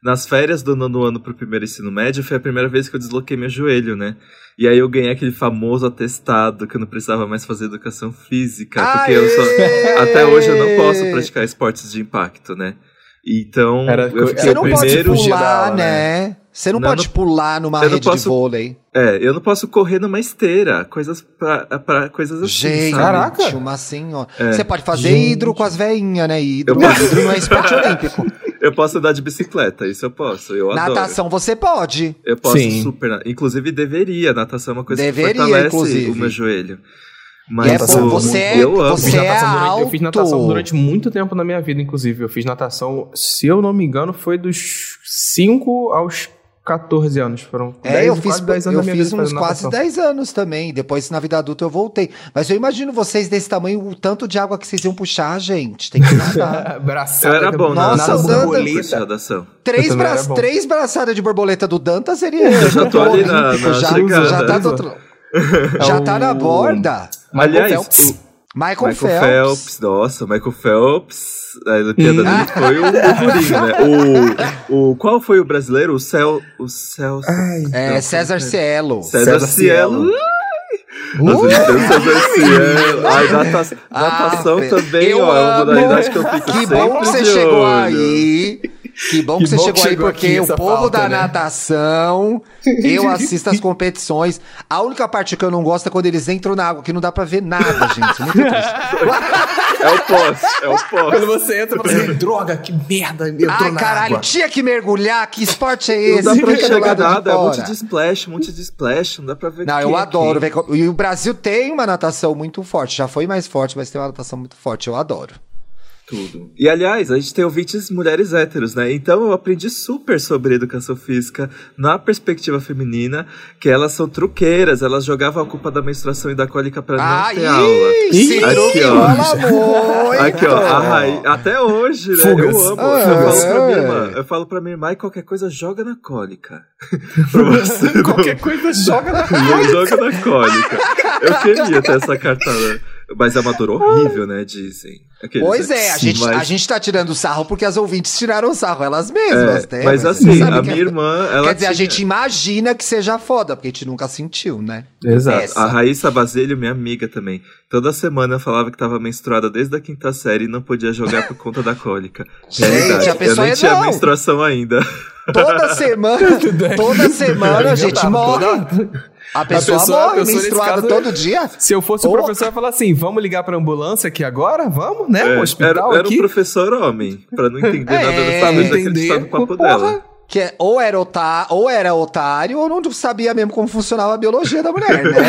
Nas férias do nono ano pro primeiro ensino médio, foi a primeira vez que eu desloquei meu joelho, né? E aí eu ganhei aquele famoso atestado que eu não precisava mais fazer educação física. Aê! Porque eu só. Até hoje eu não posso praticar esportes de impacto, né? Então, Era, eu fiquei Você não primeiro pode pular, aula, né? né? Você não pode não, pular numa rede posso, de vôlei. É, eu não posso correr numa esteira. Coisas pra, pra coisas assim. Gente, sabe? caraca. uma senhora. É. Você pode fazer Gente. hidro com as veinhas, né? Hidro, eu... hidro não é esporte olímpico. Eu posso andar de bicicleta, isso eu posso. Eu natação adoro. você pode. Eu posso Sim. super. Inclusive deveria. Natação é uma coisa deveria, que fortalece inclusive. o meu joelho. Mas é, pô, você, é, eu amo. Você é durante, eu fiz natação durante muito tempo na minha vida, inclusive. Eu fiz natação, se eu não me engano, foi dos 5 aos 14 anos. Foram é, 10, eu fiz, anos eu fiz uns quase 10 anos também. Depois, na vida adulta, eu voltei. Mas eu imagino vocês desse tamanho, o tanto de água que vocês iam puxar, gente. Tem que nadar. Braçada. Era bom, Nossa, Danta, Três, bra três braçadas de borboleta do Danta seria. Eu já tô ali na, na já, chegada. Já tá, do, já tá na borda. Aliás, Michael Michael, Michael Phelps. Phelps. Nossa, Michael Phelps a Olimpíada dele foi o, o Murinho, né? O, o, qual foi o brasileiro? O Cel... O Cel... Ai, é, César Cielo. César, César Cielo. Uh! César Cielo. Ai, natação, natação ah, também, ó, é uma modalidade que eu fico Que bom que você chegou aí. Que bom que, que você bom chegou, que chegou aí, porque o povo pauta, da né? natação, eu assisto as competições. A única parte que eu não gosto é quando eles entram na água, que não dá pra ver nada, gente. Muito triste. É o pós, é o pós. Quando você entra, você droga, que merda, entrou Ai, na caralho, água. tinha que mergulhar, que esporte é esse? Não dá pra enxergar nada, é um monte de splash, um monte de splash, não dá pra ver Não, eu adoro. Ver, e o Brasil tem uma natação muito forte, já foi mais forte, mas tem uma natação muito forte, eu adoro. Tudo. E aliás, a gente tem ouvintes mulheres héteros, né? Então eu aprendi super sobre educação física na perspectiva feminina, que elas são truqueiras, elas jogavam a culpa da menstruação e da cólica pra não ter aula. Sim, aqui, ó. aqui, ó. Raí, até hoje, né? Fugas. Eu amo. Ah, eu falo pra minha irmã. Eu falo pra minha irmã e qualquer coisa joga na cólica. qualquer coisa joga na cólica. joga na cólica. Eu queria ter essa cartada. Mas é uma dor horrível, né? Dizem. Aqueles, pois é, a gente, mas... a gente tá tirando sarro porque as ouvintes tiraram sarro elas mesmas, é, né? Mas, assim, a minha é... irmã. Ela Quer dizer, tinha... a gente imagina que seja foda, porque a gente nunca sentiu, né? Exato. Essa. A Raíssa Baselho, minha amiga também. Toda semana falava que tava menstruada desde a quinta série e não podia jogar por conta da cólica. Gente, a pessoa Eu nem é tinha não. menstruação ainda. Toda semana, toda semana a gente morre. A pessoa, a pessoa morre a pessoa, menstruada caso, todo dia. Se eu fosse o professor, eu ia falar assim: vamos ligar pra ambulância aqui agora? Vamos, né? É, hospital era, era um professor homem, pra não entender é, nada dessa vez acreditar no papo porra. dela. Que é, ou, era otá, ou era otário, ou não sabia mesmo como funcionava a biologia da mulher, né?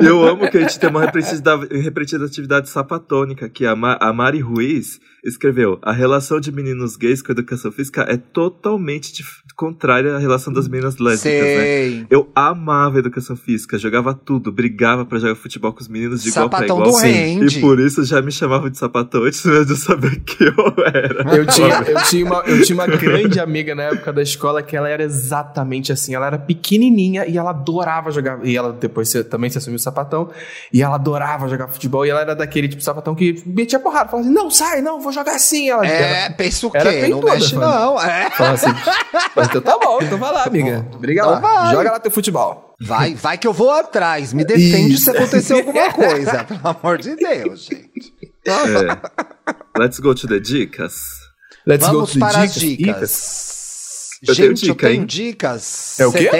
eu amo que a gente tem uma representatividade sapatônica, que a, Ma a Mari Ruiz escreveu: a relação de meninos gays com a educação física é totalmente contrária à relação das meninas lésbicas, né? Sei. né? Eu amava a educação física, jogava tudo, brigava para jogar futebol com os meninos de igual Sapatão pra igual. Do Sim. E por isso já me chamavam de sapatão antes mesmo de saber que eu era. Eu tinha, eu, tinha uma, eu tinha uma grande amiga na época da escola que ela era exatamente assim. Ela era pequenininha e ela adorava jogar. E ela depois também se assumiu sapatão. E ela adorava jogar futebol. E ela era daquele tipo de sapatão que metia porrada. Falava assim: não, sai, não, vou jogar assim. Ela, é, ela, pensa o quê? Não mexe não, é. Fala assim, então tá bom, então vai lá, amiga. Briga então lá. Vai. Joga lá teu futebol. Vai, vai que eu vou atrás. Me defende Isso. se acontecer alguma coisa. Pelo amor de Deus, gente. É. Let's go to the dicas. Let's Vamos go to para dicas. as dicas. Eu gente, dica, eu tenho hein? dicas. É o quê?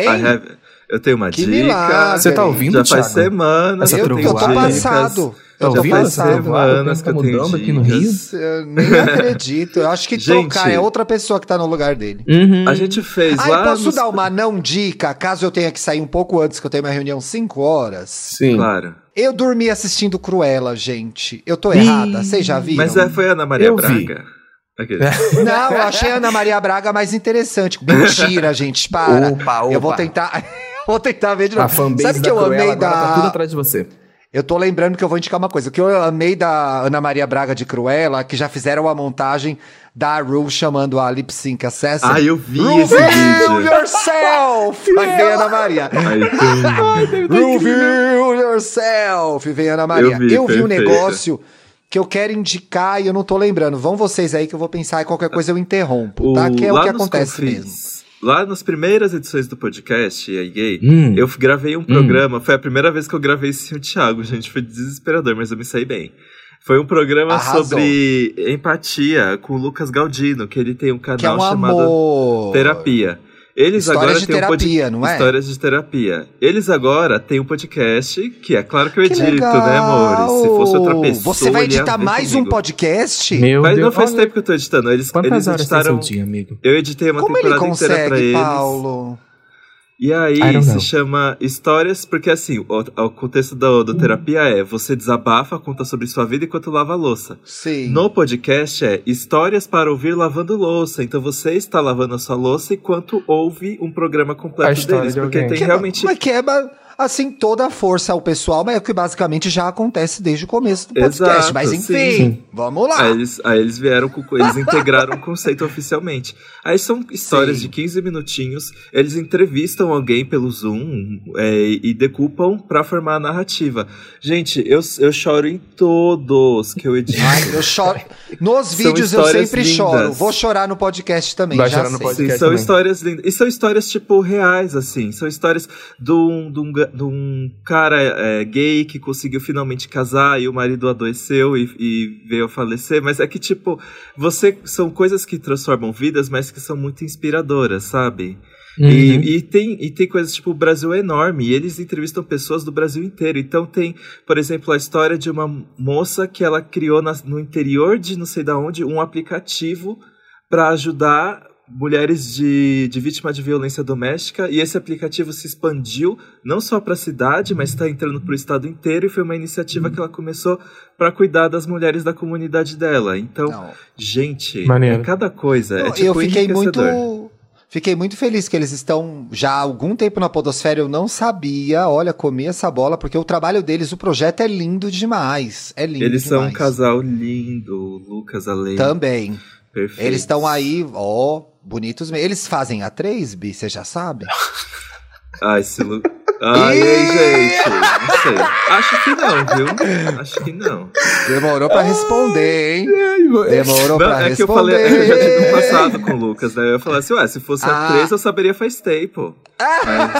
Eu tenho uma que dica. Milagre. Você tá ouvindo, Já Thiago? faz semanas eu, que eu eu tô passado. Tá? Já faz semanas que eu tenho mudando aqui no Rio. Eu nem acredito. Eu acho que gente, trocar é outra pessoa que tá no lugar dele. Uhum. A gente fez ah, lá... posso nos... dar uma não dica, caso eu tenha que sair um pouco antes, que eu tenho uma reunião 5 horas? Sim. Claro. Eu dormi assistindo Cruella, gente. Eu tô errada, vocês já viram? Mas é, foi a Ana Maria eu Braga. Vi. Não, eu achei a Ana Maria Braga mais interessante. Mentira, gente, para. Opa, opa. Eu vou tentar, vou tentar ver de novo. A fanbase Sabe que eu amei da tá tudo atrás de você. Eu tô lembrando que eu vou indicar uma coisa. O que eu amei da Ana Maria Braga de Cruella, que já fizeram a montagem da Ru chamando a Lip Sync Assassin. Ah, eu vi esse vídeo. yourself! Aí vem Ana Maria. Reveal yourself! Vem Ana Maria. Eu vi, eu vi um negócio que eu quero indicar e eu não tô lembrando. Vão vocês aí que eu vou pensar e qualquer coisa eu interrompo, tá? Que é o que acontece mesmo. Lá nas primeiras edições do podcast, e aí gay, hum. eu gravei um hum. programa. Hum. Foi a primeira vez que eu gravei sem o Thiago, gente. Foi desesperador, mas eu me saí bem. Foi um programa Arrasou. sobre empatia com o Lucas Galdino, que ele tem um canal é um chamado amor. Terapia. Eles Histórias agora de têm terapia, um pod... não é? Histórias de terapia. Eles agora têm um podcast, que é claro que eu edito, né, amores? Se fosse outra pessoa. Você vai editar mais comigo. um podcast? Meu Mas Deus, não faz olha... tempo que eu tô editando. Eles, Quantas eles horas editaram. Dia, amigo? Eu editei uma Como temporada ele consegue, inteira pra eles. Paulo? E aí se chama Histórias, porque assim, o, o contexto do, do terapia é você desabafa, conta sobre sua vida enquanto lava a louça. Sim. No podcast é Histórias para ouvir lavando louça. Então você está lavando a sua louça enquanto ouve um programa completo deles. Porque tem que realmente. Mas quebra assim, toda a força ao pessoal, mas é o que basicamente já acontece desde o começo do podcast. Exato, mas enfim, sim. vamos lá. Aí eles, aí eles vieram com. Eles integraram o conceito oficialmente. Aí são histórias sim. de 15 minutinhos, eles entrevistam alguém pelo Zoom é, e decupam para formar a narrativa. Gente, eu, eu choro em todos que eu edito. Ai, eu choro. Nos vídeos eu sempre lindas. choro. Vou chorar no podcast também. Vai chorar no podcast. Sim, são histórias lindas. E são histórias, tipo, reais, assim. São histórias de um, de um de um cara é, gay que conseguiu finalmente casar e o marido adoeceu e, e, veio a falecer, mas é que, tipo, você são coisas que transformam vidas, mas que são muito inspiradoras, sabe? Uhum. E, e, tem, e tem coisas tipo, o Brasil é enorme, e eles entrevistam pessoas do Brasil inteiro. Então tem, por exemplo, a história de uma moça que ela criou na, no interior de não sei da onde um aplicativo para ajudar mulheres de, de vítima de violência doméstica e esse aplicativo se expandiu não só para a cidade, mas está entrando para o estado inteiro e foi uma iniciativa que ela começou para cuidar das mulheres da comunidade dela. Então, não. gente, é cada coisa. É, tipo, eu fiquei muito Fiquei muito feliz que eles estão já há algum tempo na Podosfera. Eu não sabia. Olha, comi essa bola, porque o trabalho deles, o projeto é lindo demais. É lindo Eles demais. são um casal lindo, Lucas Além. Também. Perfeito. Eles estão aí, ó, bonitos mesmo. Eles fazem a 3, Bi, você já sabe? Ai, esse Lu... Ai, ai, gente. Não sei. Acho que não, viu? Acho que não. Demorou pra responder, hein? Demorou não, pra é responder. É que eu falei, eu já tive um passado com o Lucas, né? Eu ia falar assim, ué, se fosse ah. a 3, eu saberia faz tempo. Ah.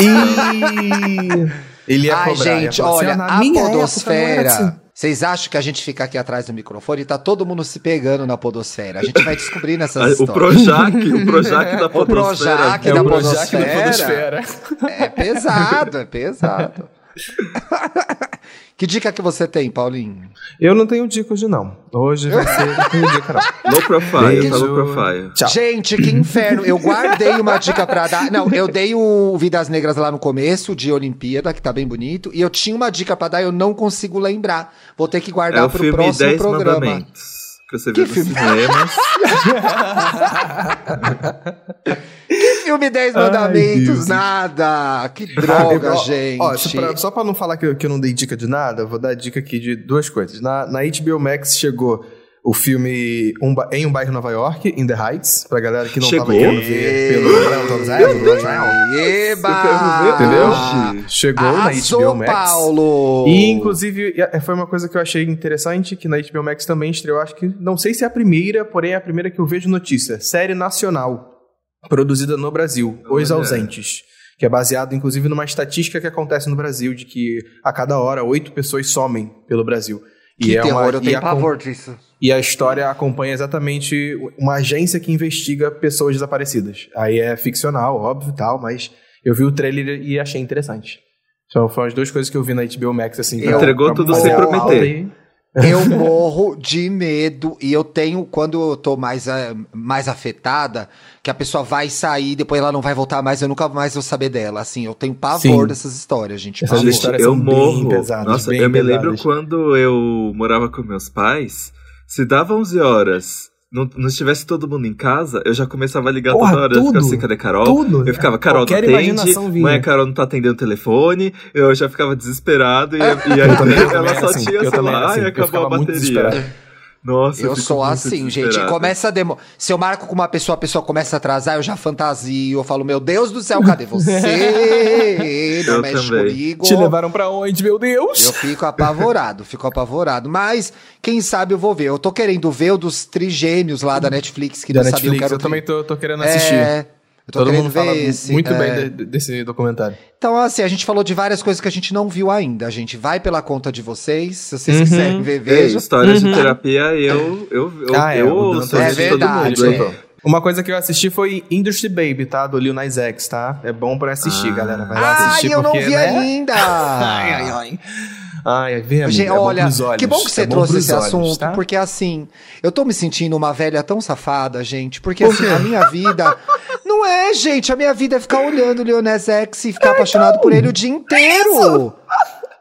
Ele ia Ai, cobrar, gente, ia olha, assim, a minha podosfera... Vocês acham que a gente fica aqui atrás do microfone e tá todo mundo se pegando na podosfera? A gente vai descobrir nessas o histórias. Projac, o Projac da podosfera. O Projac é da, o Projac da podosfera. É pesado, é pesado. que dica que você tem, Paulinho? Eu não tenho dica hoje, não. Hoje vai ser. Não tenho dica, não. Low profile, tá low profile. Tchau. Gente, que inferno. Eu guardei uma dica pra dar. Não, eu dei o Vidas Negras lá no começo, de Olimpíada, que tá bem bonito. E eu tinha uma dica pra dar, eu não consigo lembrar. Vou ter que guardar é pro próximo programa. Mandamentos que você que viu filme? cinemas. que filme 10 Mandamentos? Ai, nada! Que droga, ah, gente! Ó, só, pra, só pra não falar que eu, que eu não dei dica de nada, vou dar dica aqui de duas coisas. Na, na HBO Max chegou o filme um, Em um Bairro Nova York, In the Heights, pra galera que não Chegou. tava querendo ver pelo Eba! Entendeu? Chegou Arrasou, na HBO Max. Paulo! E, inclusive, é, foi uma coisa que eu achei interessante, que na HBO Max também estreou, acho que, não sei se é a primeira, porém é a primeira que eu vejo notícia. Série nacional, produzida no Brasil, Os Ausentes que é baseado inclusive numa estatística que acontece no Brasil de que a cada hora oito pessoas somem pelo Brasil. Que e é terror, uma, eu tenho pavor disso. E a história acompanha exatamente uma agência que investiga pessoas desaparecidas. Aí é ficcional, óbvio tal, mas eu vi o trailer e achei interessante. Então foram as duas coisas que eu vi na HBO Max, assim. Pra, Entregou pra tudo sem prometer. Eu morro de medo e eu tenho, quando eu tô mais, uh, mais afetada, que a pessoa vai sair, depois ela não vai voltar mais, eu nunca mais vou saber dela. Assim, eu tenho pavor Sim. dessas histórias, gente. Essas histórias eu morro. Pesadas, Nossa, eu me lembro quando eu morava com meus pais, se dava 11 horas não, não estivesse todo mundo em casa, eu já começava a ligar Porra, toda hora. Tudo, eu ficava assim, cadê Carol? Tudo. Eu ficava, Carol Qualquer não atende, mãe, Carol não tá atendendo o telefone. Eu já ficava desesperado e, e aí ela só assim, tinha, sei lá, assim, acabou a bateria. Nossa, eu, sou assim, gente. Começa a demo... Se eu marco com uma pessoa, a pessoa começa a atrasar, eu já fantasio. Eu falo, meu Deus do céu, cadê você? Não eu mexe também. comigo. Te levaram pra onde, meu Deus? Eu fico apavorado, fico apavorado. Mas, quem sabe eu vou ver. Eu tô querendo ver o dos trigêmeos lá da Netflix, que da não Netflix, sabia eu, eu também tô, tô querendo assistir. É... Eu tô Todo mundo fala esse, muito é... bem de, desse documentário. Então, assim, a gente falou de várias coisas que a gente não viu ainda. A gente vai pela conta de vocês. Se vocês uhum. quiserem ver, veja. Histórias uhum. de terapia, eu, eu, eu, ah, é, eu ouço é verdade, todo mundo. É. Uma coisa que eu assisti foi Industry Baby, tá? Do Lil Nas X, tá? É bom pra assistir, ah. galera. Vai lá assistir. Ai, eu porque, não vi né? ainda! ai, ai, ai. Ai, vê, amiga, Gente, é olha, que bom que você é trouxe esse olhos, assunto, tá? porque assim, eu tô me sentindo uma velha tão safada, gente, porque assim, a minha vida. Não é, gente, a minha vida é ficar olhando o Leonés X e ficar é, apaixonado por ele o dia inteiro.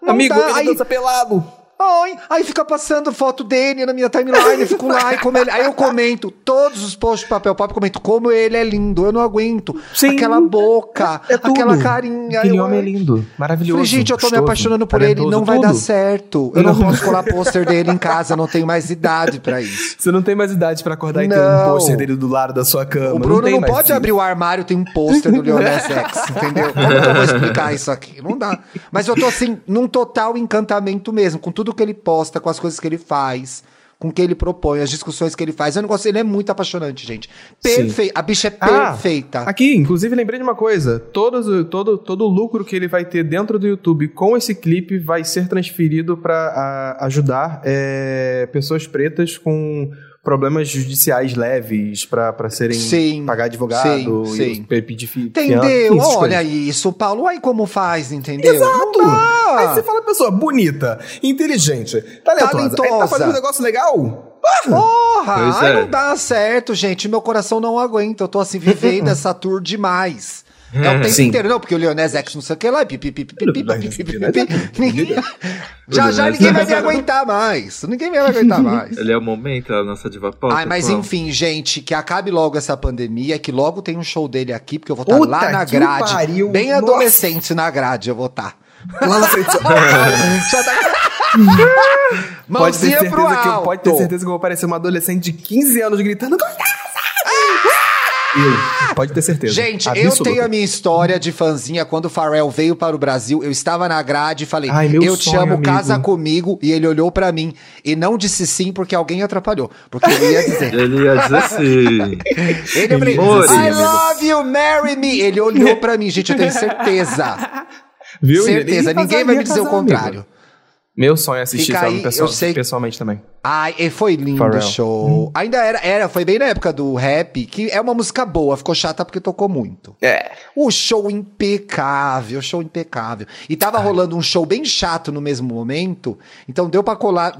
É Amigo, dá. ele Aí... dança pelado. Ai, aí fica passando foto dele na minha timeline, eu fico lá e como ele. Aí eu comento todos os posts de papel pop, comento como ele é lindo, eu não aguento. Sim. Aquela boca, é aquela carinha. Aquele homem é lindo, maravilhoso. Falei, gente, eu tô gostoso, me apaixonando por ele, não vai tudo. dar certo. Eu não, não posso colar pôster dele em casa, eu não tenho mais idade para isso. Você não tem mais idade para acordar não. e ter um pôster dele do lado da sua cama. O Bruno não, não pode isso. abrir o armário, tem um pôster do Leonel X, entendeu? Como eu vou explicar isso aqui? Não dá. Mas eu tô assim, num total encantamento mesmo, com tudo que ele posta, com as coisas que ele faz, com o que ele propõe, as discussões que ele faz. Eu não gosto, ele é muito apaixonante, gente. Perfeito. A bicha é ah, perfeita. Aqui, inclusive, lembrei de uma coisa: todo, todo, todo o lucro que ele vai ter dentro do YouTube com esse clipe vai ser transferido para ajudar é, pessoas pretas com problemas judiciais leves para serem sim, pagar advogado sim, sim. e pedir Entendeu? Olha isso, Paulo. Aí como faz, entendeu? Exato. Aí você fala pessoa bonita, inteligente, talentosa. talentosa. Aí tá fazendo um negócio legal? Porra! Ai, é. não dá certo, gente. Meu coração não aguenta. Eu tô assim, vivendo essa tour demais. É o tempo Sim. inteiro, não, porque o Leonés X não sei o que lá, Já já ninguém vai me aguentar mais. Ninguém vai me aguentar mais. Ele é o momento, a nossa diva pop. Ai, mas enfim, gente, que acabe logo essa pandemia, que logo tem um show dele aqui, porque eu vou estar tá lá na grade. Pariu. Bem adolescente na grade, eu vou estar. Tá. Lá na frente. já tá... pode ter, certeza que eu, pode ter certeza que eu vou parecer uma adolescente de 15 anos gritando. Eu, pode ter certeza. Gente, Absoluta. eu tenho a minha história de fanzinha. Quando o Pharrell veio para o Brasil, eu estava na grade e falei: Ai, Eu te amo, amigo. casa comigo. E ele olhou para mim e não disse sim porque alguém atrapalhou. Porque ele ia dizer. ele ia dizer sim. ele falei, I love you, marry me. Ele olhou para mim, gente, eu tenho certeza. Viu? Certeza, ninguém vai me dizer o contrário. Amigo. Meu sonho é assistir aí, pessoal, sei... pessoalmente também. Ai, e foi lindo o show. Hum. Ainda era, era, foi bem na época do rap, que é uma música boa, ficou chata porque tocou muito. É. O show impecável, show impecável. E tava Ai. rolando um show bem chato no mesmo momento, então deu pra colar,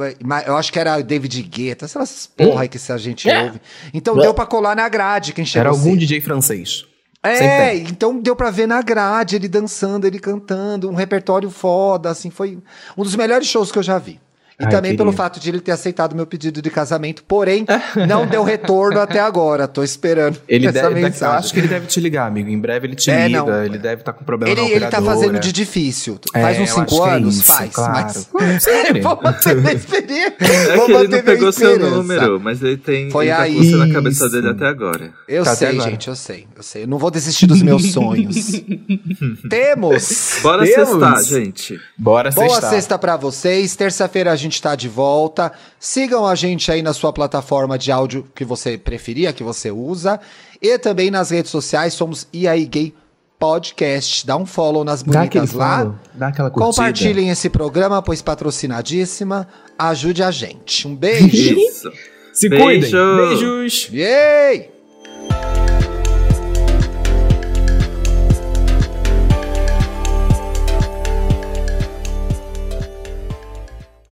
eu acho que era David Guetta, essas porra hum. aí que a gente é. ouve. Então é. deu pra colar na grade, quem chegou Era algum DJ francês. É, então deu pra ver na grade ele dançando, ele cantando, um repertório foda, assim, foi um dos melhores shows que eu já vi. E Ai, também pelo fato de ele ter aceitado meu pedido de casamento, porém, não deu retorno até agora. Tô esperando ele essa deve, mensagem. Eu acho que ele deve te ligar, amigo. Em breve ele te é, liga, não. ele deve estar tá com problema ele, Ele tá fazendo de difícil. É, faz uns cinco é anos? É isso, faz. Claro. Mas... Vou manter minha experiência. É que ele não pegou seu número, mas ele tem Foi ele tá aí. com você na cabeça dele até agora. Eu tá sei, gente, eu sei. Eu sei. Eu não vou desistir dos meus sonhos. Temos! Bora Temos. sextar, gente. Bora sextar. Boa sexta pra vocês. Terça-feira a gente tá de volta volta. Sigam a gente aí na sua plataforma de áudio que você preferia, que você usa. E também nas redes sociais, somos IAI Gay Podcast. Dá um follow nas bonitas lá. Follow, dá aquela curtida. Compartilhem esse programa, pois patrocinadíssima. Ajude a gente. Um beijo. Isso. Se Beijo. cuidem. Beijos. Yay!